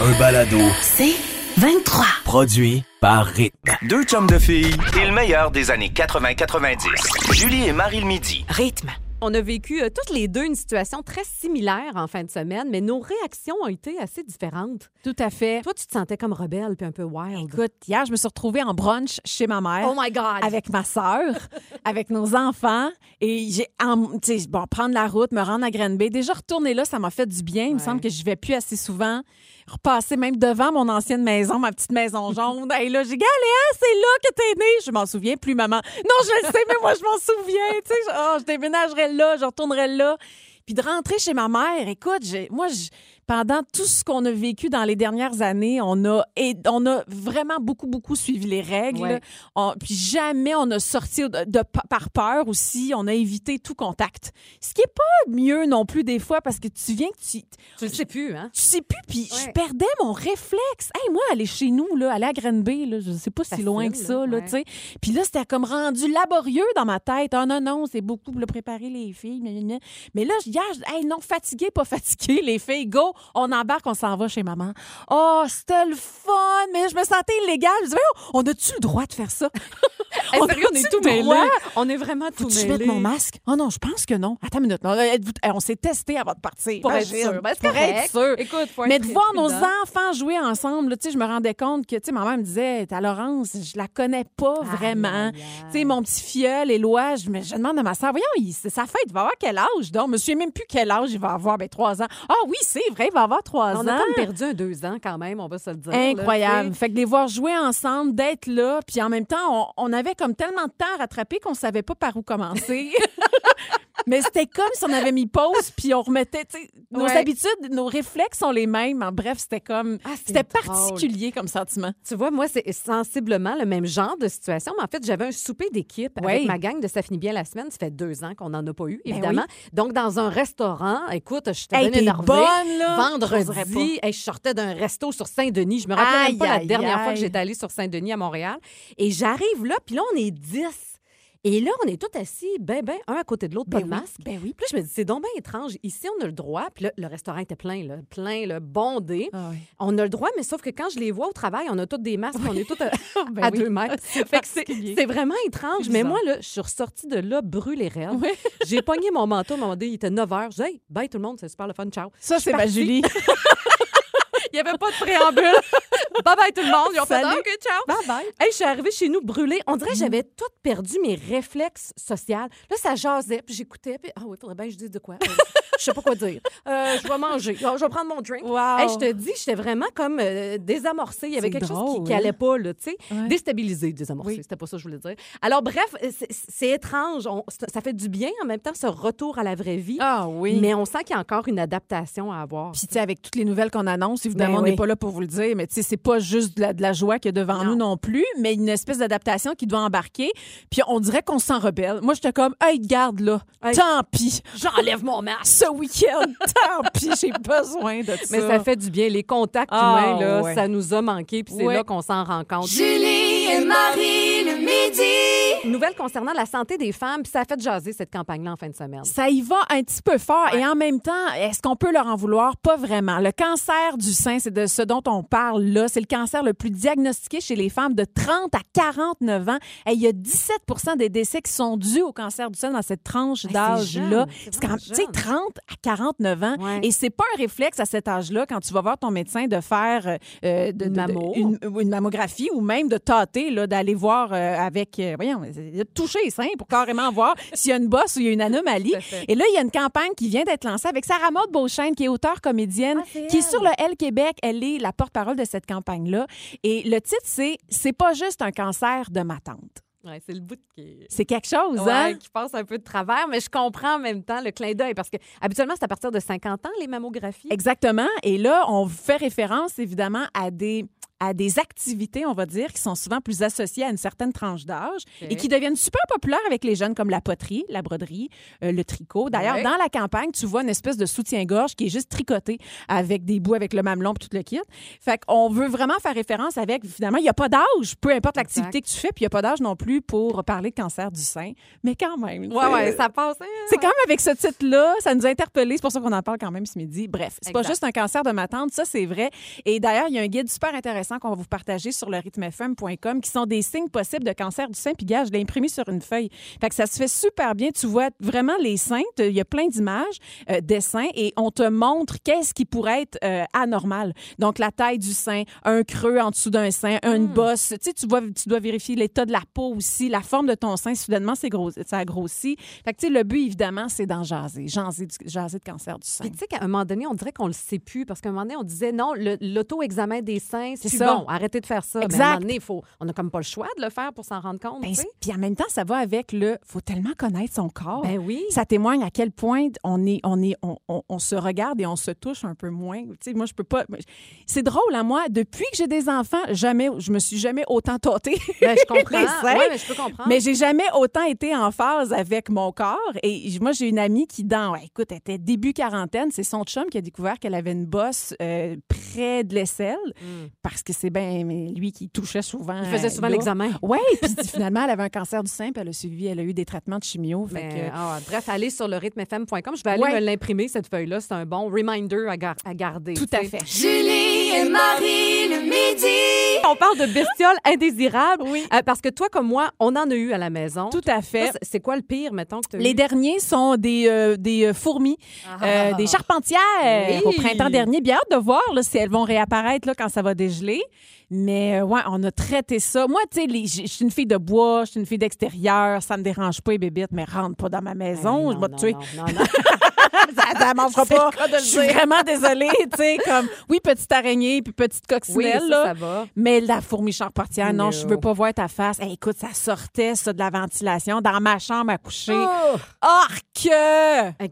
Un balado C'est 23. produit par Rythme. Deux chums de filles et le meilleur des années 80-90. Julie et Marie le midi. Rythme. On a vécu euh, toutes les deux une situation très similaire en fin de semaine, mais nos réactions ont été assez différentes. Tout à fait. Toi, tu te sentais comme rebelle puis un peu wild. Écoute, hier, je me suis retrouvée en brunch chez ma mère. oh my God! Avec ma sœur, avec nos enfants. Et j'ai, en- tu sais, bon, prendre la route, me rendre à Granby. Déjà, retourner là, ça m'a fait du bien. Il me semble que je vais plus assez souvent. Repasser même devant mon ancienne maison, ma petite maison jaune. Et là, j'ai dit, Ah, Léa, c'est là que t'es née. Je m'en souviens plus, maman. Non, je le sais, mais moi, je m'en souviens. Tu sais, je, oh, déménagerai là, je retournerai là. Puis de rentrer chez ma mère, écoute, moi, je- pendant tout ce qu'on a vécu dans les dernières années, on a, et, on a vraiment beaucoup, beaucoup suivi les règles. Ouais. On- puis jamais on a sorti de, de- par peur aussi. On a évité tout contact. Ce qui est pas mieux non plus des fois parce que tu viens que tu... Tu le sais plus, hein? Tu sais plus, puis je perdais mon réflexe. Hey, moi, aller chez nous, là, aller à Granby, là, je sais pas si Facile, loin que ça, là, ouais. tu sais. Puis là, c'était comme rendu laborieux dans ma tête. Ah non, non, c'est beaucoup pour préparer les filles. Mais là, hier, je hey, non, fatigué, pas fatigué, les filles, go, on embarque, on s'en va chez maman. Oh, c'était le fun, mais je me sentais illégale. Je disais, Voyons, on a-tu le droit de faire ça? Hey, On sérieux, on est tout mêlés? On est vraiment tout mêlés. mettre mon masque? Oh non, je pense que non. Attends une minute. On s'est testé avant de partir. Pour être sûr. Ben, Pour correct. être sûr. Écoute, faut Mais de voir nos enfants jouer ensemble, là, tu sais, je me rendais compte que, tu sais, ma mère me disait, ta Laurence, je la connais pas vraiment. Tu sais, mon petit filleul, Éloi, je, me- je demande à ma soeur, voyons, il- sa fête, il va avoir quel âge? Donc, je me souviens même plus quel âge il va avoir. Ben, trois ans. Ah oui, c'est vrai, il va avoir trois On ans. a comme perdu un deux ans quand même, on va se le dire. Incroyable. fait que de les voir jouer ensemble, d'être là, puis en même temps, on, on avait comme tellement de temps à rattraper qu'on savait pas par où commencer. Mais c'était comme si on avait mis pause, puis on remettait, nos habitudes, nos réflexes sont les mêmes. En bref, c'était comme, Ah, c'était particulier comme sentiment. Tu vois, moi, c'est sensiblement le même genre de situation. Mais en fait, j'avais un souper d'équipe Oui. avec ma gang de Ça finit bien la semaine. Ça fait deux ans qu'on n'en a pas eu, Ben évidemment. Donc, dans un restaurant, écoute, je t'ai Hey, énervée. bonne, là. Vendredi, hey, je sortais d'un resto sur Saint-Denis. Je me rappelle Aïe, même pas la aïe, dernière fois que j'étais allée sur Saint-Denis à Montréal. Et j'arrive là, puis là, on est 10. Et là, on est tous assis, ben, ben, un à côté de l'autre, pas Ben de oui, masque. ben oui. Puis là, je me dis, c'est donc bien étrange. Ici, on a le droit. Puis là, le restaurant était plein, là, plein, là, bondé. Ah oui. On a le droit, mais sauf que quand je les vois au travail, on a tous des masques, on est tous à, Ben à deux mètres. C'est Fait que c'est particulier. c'est vraiment étrange. Mais moi, là, je suis ressortie de là brûlée raide. J'ai pogné mon manteau, à un moment donné, il était 9 h. Je dis, hey, bye tout le monde, c'est super le fun, ciao. Ça, c'est ma. Julie. Il n'y avait pas de préambule. bye bye tout le monde. Ils ont fait, Salut. Ah, OK, ciao. Bye bye. Hey, je suis arrivée chez nous brûlée. On dirait que j'avais tout perdu mes réflexes sociaux. Là, ça jasait, puis j'écoutais. Puis, ah oui, faudrait bien que je dise de quoi. Euh, je sais pas quoi dire. Euh, je vais manger. Ah, je vais prendre mon drink. Wow. Hey, je te dis, j'étais vraiment comme euh, désamorcée. Il y avait quelque chose drôle, qui, qui allait hein? pas, là, tu sais. Ouais. Déstabilisée, désamorcée. Oui. C'était pas ça que je voulais dire. Alors, bref, c'est- c'est étrange. On- ça fait du bien en même temps, ce retour à la vraie vie. Ah oui. Mais on sent qu'il y a encore une adaptation à avoir. Puis, tu sais, avec toutes les nouvelles qu'on annonce, évidemment, Ben on n'est oui. pas là pour vous le dire, mais tu sais, c'est pas juste de la, de la joie qu'il y a devant Non. nous non plus, mais une espèce d'adaptation qui doit embarquer. Puis, on dirait qu'on se sent rebelle. Moi, j'étais comme, hey, garde là, Hey. tant pis. J'enlève mon masque. Ce week-end, tant pis, j'ai besoin de ça. Mais ça fait du bien. Les contacts Ah, humains, là, ouais. ça nous a manqué, puis c'est Ouais. là qu'on s'en rend compte. Julie et Marie le midi. Nouvelle concernant la santé des femmes, puis ça a fait jaser cette campagne-là en fin de semaine. Ça y va un petit peu fort et en même temps, est-ce qu'on peut leur en vouloir? Pas vraiment. Le cancer du sein, c'est de ce dont on parle là. C'est le cancer le plus diagnostiqué chez les femmes de 30 à 49 ans. Et il y a 17% des décès qui sont dus au cancer du sein dans cette tranche d'âge-là. c'est quand tu sais, jeune. 30 à 49 ans. Ouais. Et c'est pas un réflexe à cet âge-là quand tu vas voir ton médecin de faire euh, de, Une de- de- mammo. une, une mammographie ou même de tâter, là, d'aller voir euh, avec, euh, voyons, de toucher les seins pour carrément voir s'il y a une bosse ou il y a une anomalie. Et là, il y a une campagne qui vient d'être lancée avec Sarah Maud Beauchesne, qui est auteure comédienne, Ah, qui est sur le L Québec. Elle est la porte-parole de cette campagne-là. Et le titre, c'est C'est pas juste un cancer de ma tante. Ouais, c'est le bout qui C'est quelque chose, Ouais, hein? qui passe un peu de travers, mais je comprends en même temps le clin d'œil parce que habituellement, c'est à partir de 50 ans, les mammographies. Exactement. Et là, on fait référence évidemment à des à des activités, on va dire, qui sont souvent plus associées à une certaine tranche d'âge et qui deviennent super populaires avec les jeunes, comme la poterie, la broderie, euh, le tricot. D'ailleurs, dans la campagne, tu vois une espèce de soutien-gorge qui est juste tricoté avec des bouts avec le mamelon et tout le kit. Fait qu'on veut vraiment faire référence avec, finalement, il n'y a pas d'âge, peu importe l'activité que tu fais, puis il n'y a pas d'âge non plus pour parler de cancer du sein. Mais quand même. Ouais, ouais, ça passe. hein, c'est ouais. quand même avec ce titre-là, ça nous a interpellés. C'est pour ça qu'on en parle quand même ce midi. Bref, c'est pas juste un cancer de ma tante, ça c'est vrai. Et d'ailleurs, il y a un guide super intéressant qu'on va vous partager sur le rythmefm.com qui sont des signes possibles de cancer du sein. Puis gars, je l'ai imprimé sur une feuille. Fait que ça se fait super bien. Tu vois vraiment les seins. Il y a plein d'images, euh, dessins, et on te montre qu'est-ce qui pourrait être euh, anormal. Donc la taille du sein, un creux en dessous d'un sein, une bosse. Tu sais, tu dois, tu dois vérifier l'état de la peau aussi, la forme de ton sein. Soudainement, c'est gros, ça a grossi. Fait que tu sais, le but évidemment, c'est d'en jaser, jaser, du- jaser de cancer du sein. Puis tu sais qu'à un moment donné, on dirait qu'on le sait plus parce qu'à un moment donné, on disait non, l'auto-examen des seins, c'est Ça. bon, arrêtez de faire ça. Mais à un Exact. moment donné, il faut, on n'a comme pas le choix de le faire pour s'en rendre compte. Ben, puis en même temps, ça va avec le. faut tellement connaître son corps. Ben oui. Ça témoigne à quel point on est, on est, on, on- on se regarde et on se touche un peu moins. Moi, je peux pas. C'est drôle, hein, moi, depuis que j'ai des enfants, jamais, je me suis jamais autant tâtée. Ben, je comprends. Ouais, mais je peux comprendre. Mais j'ai jamais autant été en phase avec mon corps. Et moi, j'ai une amie qui, dans, ouais, écoute, elle était début quarantaine. C'est son chum qui a découvert qu'elle avait une bosse euh, près de l'aisselle parce que c'est bien mais lui qui touchait souvent. Il faisait souvent l'examen. Oui, puis finalement, elle avait un cancer du sein, puis elle a suivi, elle a eu des traitements de chimio. Fait Mais, que- ah, bref, allez sur le rythmefm.com. Je vais aller Ouais. me l'imprimer, cette feuille-là. C'est un bon reminder à, gar- à garder. tout à fait. Julie et Marie. On parle de bestioles indésirables. Oui. Euh, parce que toi, comme moi, on en a eu à la maison. Tout à fait. c'est- C'est quoi le pire, mettons, que tu as Les eu? derniers sont des, euh, des euh, fourmis, euh, des charpentières Oui. au printemps dernier. Bien hâte de voir là, si elles vont réapparaître là, quand ça va dégeler. Mais euh, ouais, on a traité ça. Moi, tu sais, je suis une fille de bois, je suis une fille d'extérieur, ça me dérange pas les bébites, mais rentre pas dans ma maison, je vais te tuer. non, non, non. ça, ça mangera pas. Je suis vraiment désolée, tu sais, comme oui, petite araignée puis petite Oui, coccinelle ça, là. ça va. Mais la fourmi charpentière, non, No. je veux pas voir ta face. Hey, écoute, ça sortait, ça, de la ventilation dans ma chambre à coucher. Oh! Orque!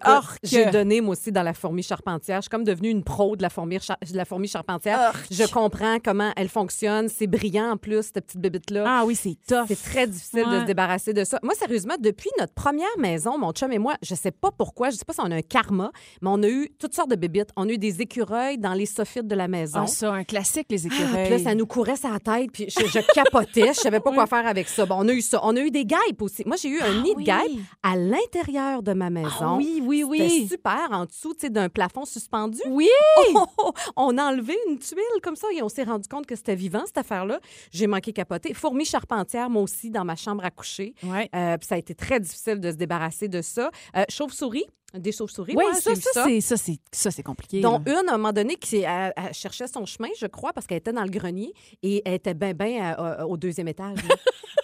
Orque! j'ai donné, moi aussi, dans la fourmi charpentière. Je suis comme devenue une pro de la fourmi, char- de la fourmi charpentière. Je comprends comment elle fonctionne. C'est brillant, en plus, cette petite bébite-là. Ah oui, c'est tough. C'est très difficile de se débarrasser de ça. Moi, sérieusement, depuis notre première maison, mon chum et moi, je sais pas pourquoi, je sais pas si on a un karma, mais on a eu toutes sortes de bébites. On a eu des écureuils dans les soffites de la maison. Ah, ça, un classique, les Ah, écureuils. puis là, ça nous courait sur la tête, puis je, je capotais, je savais pas quoi faire avec ça. Bon, on a eu ça. On a eu des guêpes aussi. Moi, j'ai eu un nid oui. de guêpes à l'intérieur de ma maison. Ah oui, oui, C'était oui. super, en dessous, d'un plafond suspendu. Oui! on a enlevé une tuile comme ça et on s'est rendu compte que c'était vivant, cette affaire-là. J'ai manqué capoter. Fourmi charpentière, moi aussi, dans ma chambre à coucher. Ouais. Euh, puis ça a été très difficile de se débarrasser de ça. Euh, Chauve-souris, des chauves-souris. Oui, ouais, ça, ça, c'est, ça, c'est, ça, c'est compliqué. dont là. une, à un moment donné, qui elle- elle cherchait son chemin, je crois, parce qu'elle était dans le grenier et elle était bien, bien au deuxième étage.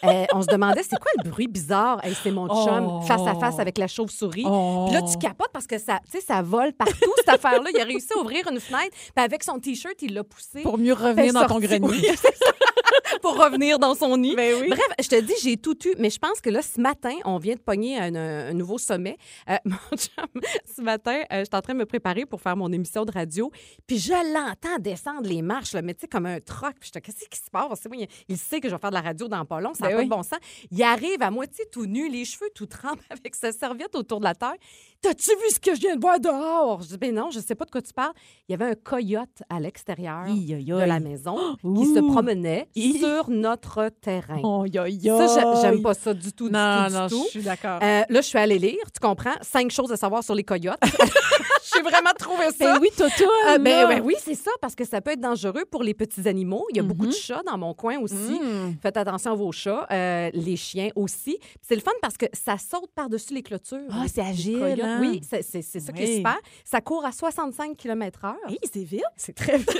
Euh, on se demandait, c'est quoi le bruit bizarre? Hey, c'est mon chum, Oh. face à face avec la chauve-souris. Oh. Puis là, tu capotes parce que ça, tu sais, ça vole partout, cette affaire-là. Il a réussi à ouvrir une fenêtre, puis avec son T-shirt, il l'a poussé. Pour mieux revenir dans ton grenier. Oui, pour revenir dans son nid. Ben oui. Bref, je te dis, j'ai tout eu, mais je pense que là, ce matin, on vient de pogner un, un nouveau sommet. Euh, mon chum, ce matin, euh, j'étais en train de me préparer pour faire mon émission de radio, puis je l'entends descendre les marches, là, mais tu sais, comme un troc. Puis je qu'est-ce qui se passe? Il- il sait que je vais faire de la radio dans pas long, ça n'a Ben pas oui. de bon sens. Il arrive à moitié tout nu, les cheveux tout trempés avec sa serviette autour de la terre. T'as-tu vu ce que je viens de voir dehors? Je dis, ben non, je sais pas de quoi tu parles. Il y avait un coyote à l'extérieur de la maison qui se promenait sur notre terrain. Oh, yo, Ça, j'ai- j'aime pas ça du tout, du Non, du non, tout. je suis d'accord. Euh, là, je suis allée lire, tu comprends? Cinq choses à savoir sur les coyotes. J'ai vraiment trouvé ça. Ben oui, Toto. Euh, ben, ben oui, c'est ça, parce que ça peut être dangereux pour les petits animaux. Il y a beaucoup de chats dans mon coin aussi. Mm. Faites attention à vos chats, euh, les chiens aussi. C'est le fun parce que ça saute par-dessus les clôtures. Ah, c'est agile, hein? Oui, c'est c'est- c'est ça qui est super. Ça court à 65 km/h. Hey, c'est vite. C'est très vite.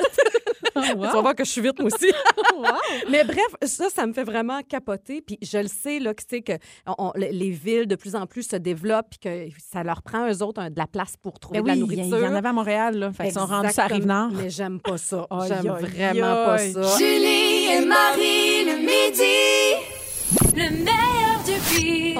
Wow. Tu vas voir que je suis vite, moi aussi. Mais bref, ça, ça me fait vraiment capoter. Puis je le sais, là, que, tu sais, que on- les villes de plus en plus se développent puis que ça leur prend, eux autres, un- de la place pour trouver Ben de la oui, il y, nourriture. il y en avait à Montréal, là. Fait qu'ils sont rendus Exactement. Rive-Nord. Mais j'aime pas ça. J'aime vraiment pas ça. Julie et Marie le midi. le meilleur.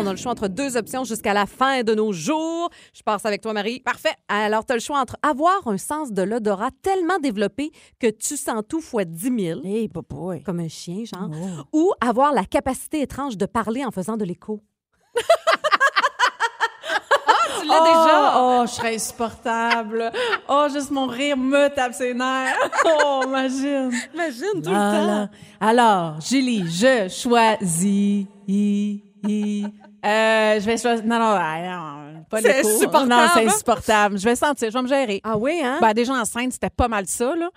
On a le choix entre deux options jusqu'à la fin de nos jours. Je passe avec toi, Marie. Parfait. Alors, tu as le choix entre avoir un sens de l'odorat tellement développé que tu sens tout fois 10 000, Hey, boy. comme un chien, genre, Oh. ou avoir la capacité étrange de parler en faisant de l'écho. ah, tu l'as oh, déjà? Oh, je serais insupportable. Oh, juste mon rire me tape ses nerfs. Oh, imagine. Imagine tout Voilà. Alors, Julie, je choisis. i- i- Euh, je vais choisir. Non, non, ah, non, pas C'est l'écho. insupportable. Non, c'est insupportable. Je vais sentir, je vais me gérer. Ah oui, hein? Ben, déjà enceinte, c'était pas mal ça, là.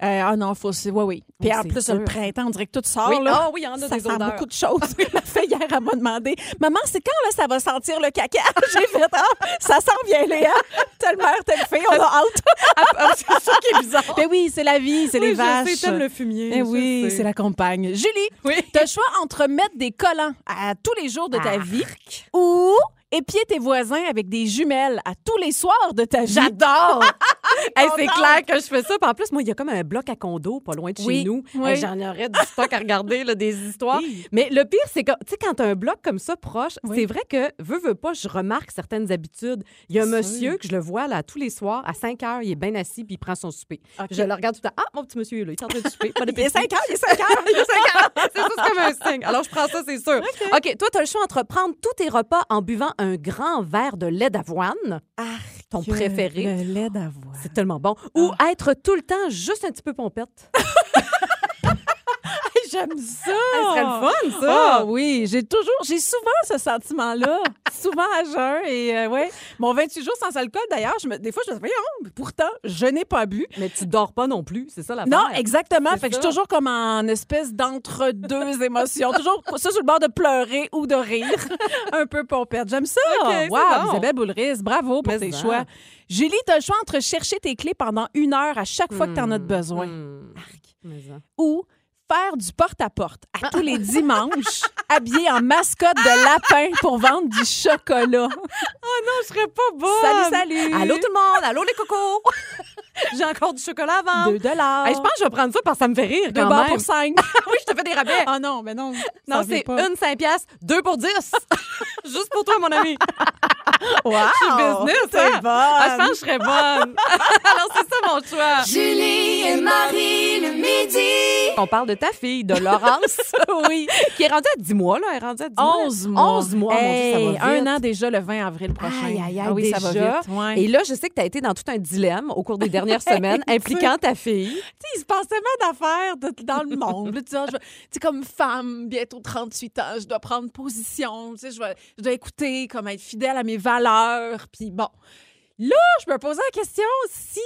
Euh, ah non, faut. Oui, oui. Puis en c'est plus, sûr. le printemps, on dirait que tout sort, Oui. là. Ah oui, en a ça des sent odeurs. beaucoup de choses. Ma fille, hier, elle m'a demandé Maman, c'est quand là, ça va sentir le caca J'ai fait Ah, ça sent bien, Léa. Telle mère, telle fille, on a hâte. Ah, c'est ça qui est bizarre. Mais oui, c'est la vie, c'est Oui, les vaches. t'aimes le fumier. Eh je oui, c'est la compagne. Julie, Oui. tu as le choix entre mettre des collants à tous les jours de ta Arc. vie ou épier tes voisins avec des jumelles à tous les soirs de ta vie. J'adore! Hey, c'est clair que je fais ça. Puis en plus, moi, il y a comme un bloc à condo pas loin de chez Oui, nous. oui. Hey, J'en aurais du stock à regarder, là, des histoires. Oui. Mais le pire, c'est que, tu sais, quand tu as un bloc comme ça proche, c'est vrai que, veux, veux pas, je remarque certaines habitudes. Il y a un monsieur que je le vois là tous les soirs, à 5 heures, il est bien assis puis il prend son souper. Je le regarde tout le temps. Ah, mon petit monsieur, là, il est en train de souper. Il est appétit. 5 heures, il est 5 heures. Il est cinq heures. C'est ça, comme un signe. Alors, je prends ça, c'est sûr. OK, toi, tu as le choix entre prendre tous tes repas en buvant un grand verre de lait d'avoine, ton Que préféré. Le lait d'avoine. C'est tellement bon. Ou être tout le temps juste un petit peu pompette. J'aime ça. Ça serait le fun, Ah ça. oui, j'ai toujours, j'ai souvent ce sentiment-là, souvent à jeun et euh, ouais. Mon 28 jours sans alcool d'ailleurs, je me, des fois je me dis voyons, pourtant je n'ai pas bu. Mais tu dors pas non plus, c'est ça la Non, exactement. Fait que je suis toujours comme en espèce d'entre deux émotions, toujours ça sur le bord de pleurer ou de rire, un peu pompette. J'aime ça. OK, c'est wow, bon. Isabelle Boulris, bravo pour Mais tes ça. choix. Julie, tu as le choix entre chercher tes clés pendant une heure à chaque fois que tu en as besoin. Mais ça. ou faire du porte-à-porte à tous les dimanches, habillé en mascotte de lapin pour vendre du chocolat. Oh non, je serais pas bonne. Salut, salut. Allô tout le monde, allô les cocos. J'ai encore du chocolat à vendre. 2 dollars. Hey, je pense que je vais prendre ça parce que ça me fait rire Deux quand bars même. pour 5. oui, je te fais des rabais. Ah non, mais non. non, c'est une 5 piastres, deux pour 10. Juste pour toi, mon ami. Wow! Je suis business, C'est hein? bon. Ah, je pense que je serais bonne. Alors, c'est ça mon choix. Julie et Marie le midi. On parle de ta fille, de Laurence. oui. Qui est rendue à 10 mois, là. Elle est rendue à 10 mois. 11 mois. 11 mois, mon Dieu, ça Hey, va vite. Un an déjà le 20 avril prochain. Aïe, aïe, aïe, ah oui, ça va déjà. vite. ouais. Et là, je sais que tu as été dans tout un dilemme au cours des dernières semaines impliquant ta fille. Tu sais, il se passe tellement d'affaires de- dans le monde. Là, tu sais, je vais- tu sais, comme femme, bientôt 38 ans, je dois prendre position. Tu sais, je, vais- je dois écouter, comme être fidèle à mes valeurs. Puis bon, là, je me posais la question si,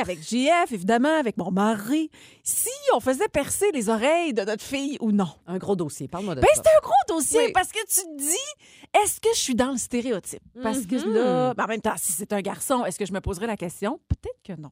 avec JF, évidemment, avec mon mari, si on faisait percer les oreilles de notre fille ou non. Un gros dossier. Parle-moi de Ben, ça. c'est un gros dossier Oui. parce que tu te dis, est-ce que je suis dans le stéréotype? Parce que Mhm. là, ben, en même temps, si c'est un garçon, est-ce que je me poserais la question? Peut-être que non.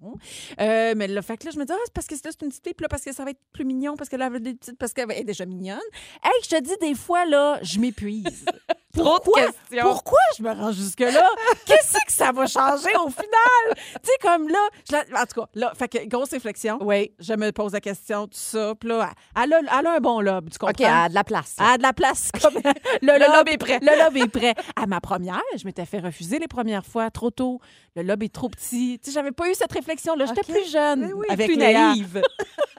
Euh, mais le fait que là, je me dis, ah, c'est parce que là, c'est une petite fille, puis là, parce que ça va être plus mignon, parce qu'elle a des petites, parce qu'elle est déjà mignonne. Hey, je te dis, des fois, là, je m'épuise. Trop de Pourquoi? questions. Pourquoi je me rends jusque-là? Qu'est-ce que ça va changer au final? tu sais, comme là, je en tout cas, là, fait que grosse réflexion. Oui. Je me pose la question, tout ça. Puis là, elle a, elle a un bon lobe, tu comprends? OK, elle a de la place. Elle a de la place. Comme le, Le lobe lobe est prêt. Le lobe est prêt. À ma première, je m'étais fait refuser les premières fois trop tôt. Le lobe est trop petit. Tu sais, j'avais pas eu cette réflexion-là. J'étais plus jeune. Mais oui, avec plus Léa. naïve.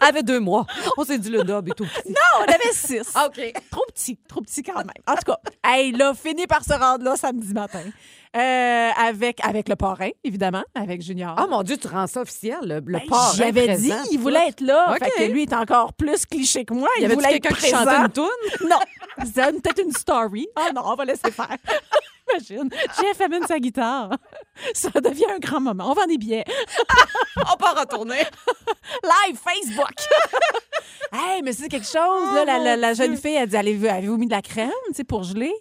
Avait deux mois. On s'est dit le dob est tout petit. Non, on avait six. OK. Trop petit, trop petit quand même. En tout cas, hey, là, fini par se rendre là samedi matin. Euh, avec, avec le parrain, évidemment, avec Junior. Oh mon Dieu, tu rends ça officiel, le, le Ben, parrain J'avais dit, il voulait être là. Fait que lui est encore plus cliché que moi. Y Il avait-tu voulait être quelqu'un qui chantait une toune? Non. C'était peut-être une story. Ah non, on va laisser faire. Imagine. Jeff amène sa guitare. Ça devient un grand moment. On vend des billets. On peut retourner. Live Facebook. hey, mais c'est quelque chose. là, la, la- la jeune fille, elle dit Allez-vous- Avez-vous mis de la crème pour geler?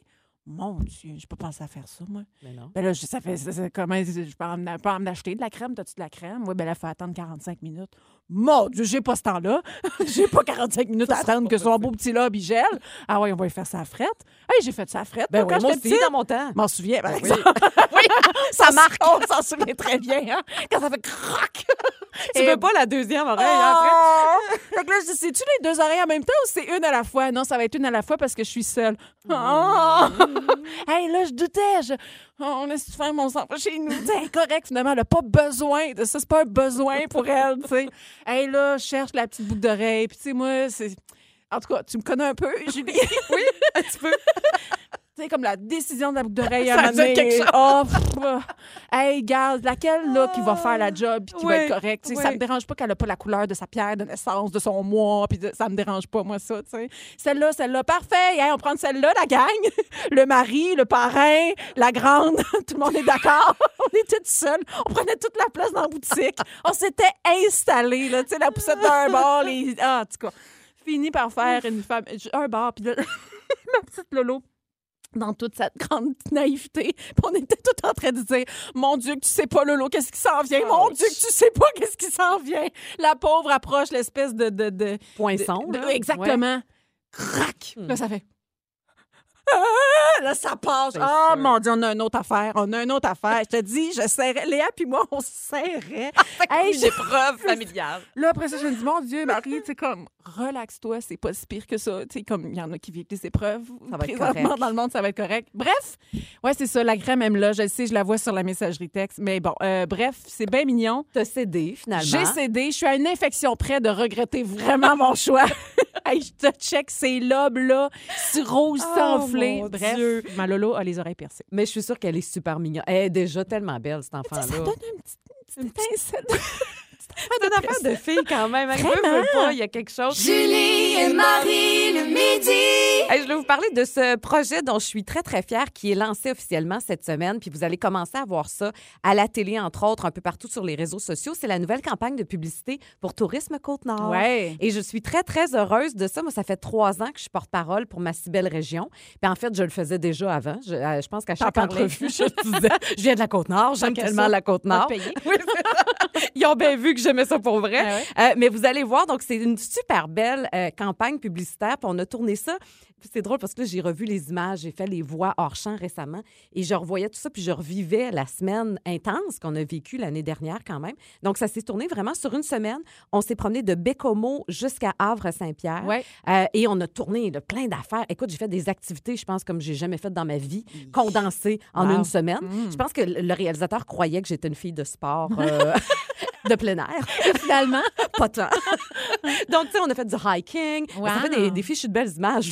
Mon Dieu, je peux pas penser à faire ça, moi. Mais non. Ben là, je- ça fait. ça- ça- comment je peux en, peux en acheter de la crème? T'as-tu de la crème? Oui, ben là, il faut attendre 45 minutes. Mon Dieu, j'ai pas ce temps-là. j'ai pas 45 minutes à attendre que son beau petit lobe il gèle. Ah oui, on va lui faire à frette. Hey, j'ai fait à frette. Ben oui, quand moi aussi, dans mon temps. M'en souviens, par oui. oui, ça marque. On s'en souvient très bien, hein? Quand ça fait croc. Tu veux pas la deuxième oreille Oh! après? Fait que là, je dis, c'est-tu les deux oreilles en même temps ou c'est une à la fois? Non, ça va être une à la fois parce que je suis seule. Oh! hey, là, je doutais. Je... On laisse faire mon sang chez nous. C'est incorrect, finalement. Elle n'a pas besoin de ça. C'est pas un besoin pour elle, tu sais. Hey, là, cherche la petite boucle d'oreille. Puis, tu sais, moi, c'est. En tout cas, tu me connais un peu, Julie. Oui, un petit peu. Sais, comme la décision de la boucle d'oreille à un moment donné. quelque chose. Oh, pff, ah. hey, garde, laquelle, là, qui va faire la job puis qui va Oui, être correcte. Sais, Ça oui. me dérange pas qu'elle n'a pas la couleur de sa pierre de naissance, de son mois, puis ça me dérange pas, moi, ça, tu sais. Celle-là, celle-là, parfait. Hey, on prend celle-là, la gang. Le mari, le parrain, la grande. Tout le monde est d'accord. on était tout seuls. On prenait toute la place dans la boutique. On s'était installés, là, tu sais, la poussette d'un bord, les... Ah, en tout cas, fini par faire une femme... Un bar, puis là, ma petite Lolo dans toute cette grande naïveté. Puis on était tout en train de dire Mon Dieu, que tu sais pas, Lolo, qu'est-ce qui s'en vient? Mon. Dieu, que tu sais pas, qu'est-ce qui s'en vient? La pauvre approche l'espèce de. de, de Poinçon. de- exactement. Crac! Hmm. Là, ça fait. Ah! Là, ça passe. Ah, mon Dieu, on a une autre affaire. On a une autre affaire. Je te dis, je serrais. Léa puis moi, on se serrait. Hey, Une je- épreuve familiale. Là, après ça, je me dis, mon Dieu, Marie, tu sais, comme, relaxe-toi, c'est pas si pire que ça. Tu sais, comme, il y en a qui vivent des épreuves. Ça va être correct. dans le monde, ça va être correct. Bref, ouais, c'est ça, la crème, même là, je le sais, je la vois sur la messagerie texte. Mais bon, euh, bref, c'est bien mignon. T'as cédé, finalement. J'ai cédé, je suis à une infection près de regretter vraiment mon choix. hey, je te check ces lobes-là, si rouge, Oh, enflé. Bref, Dieu. ma Lolo a les oreilles percées. Mais je suis sûre qu'elle est super mignonne. Elle est déjà tellement belle, cette enfant-là. ça donne un petit, une petite étincelle. C'est une affaire de fille quand même. Veut, Vraiment? veut pas, il y a quelque chose. Julie et Marie le midi. Hey, je vais vous parler de ce projet dont je suis très, très fière, qui est lancé officiellement cette semaine. Puis vous allez commencer à voir ça à la télé, entre autres, un peu partout sur les réseaux sociaux. C'est la nouvelle campagne de publicité pour Tourisme Côte-Nord. Ouais. Et je suis très, très heureuse de ça. Moi, ça fait trois ans que je suis porte-parole pour ma si belle région. Puis en fait, je le faisais déjà avant. Je, euh, je pense qu'à chaque entrevue, je te disais, je viens de la Côte-Nord, j'aime tellement ça, la Côte-Nord. Oui. Ils ont bien vu que j'aimais ça pour vrai. Ah ouais? Euh, mais vous allez voir, donc c'est une super belle euh, campagne publicitaire. Puis on a tourné ça. C'est drôle parce que j'ai revu les images, j'ai fait les voix hors champ récemment et je revoyais tout ça, puis je revivais la semaine intense qu'on a vécue l'année dernière quand même. Donc, ça s'est tourné vraiment sur une semaine. On s'est promené de Bécomo jusqu'à Havre-Saint-Pierre. Ouais. Euh, et on a tourné là, plein d'affaires. Écoute, j'ai fait des activités, je pense, comme j'ai jamais fait dans ma vie, condensées en Wow. une semaine. Mm. Je pense que le le réalisateur croyait que j'étais une fille de sport euh, de plein air. Finalement, Pas tant. Donc, tu sais, on a fait du hiking. Mais Ça fait Wow. des, des fichues de belles images.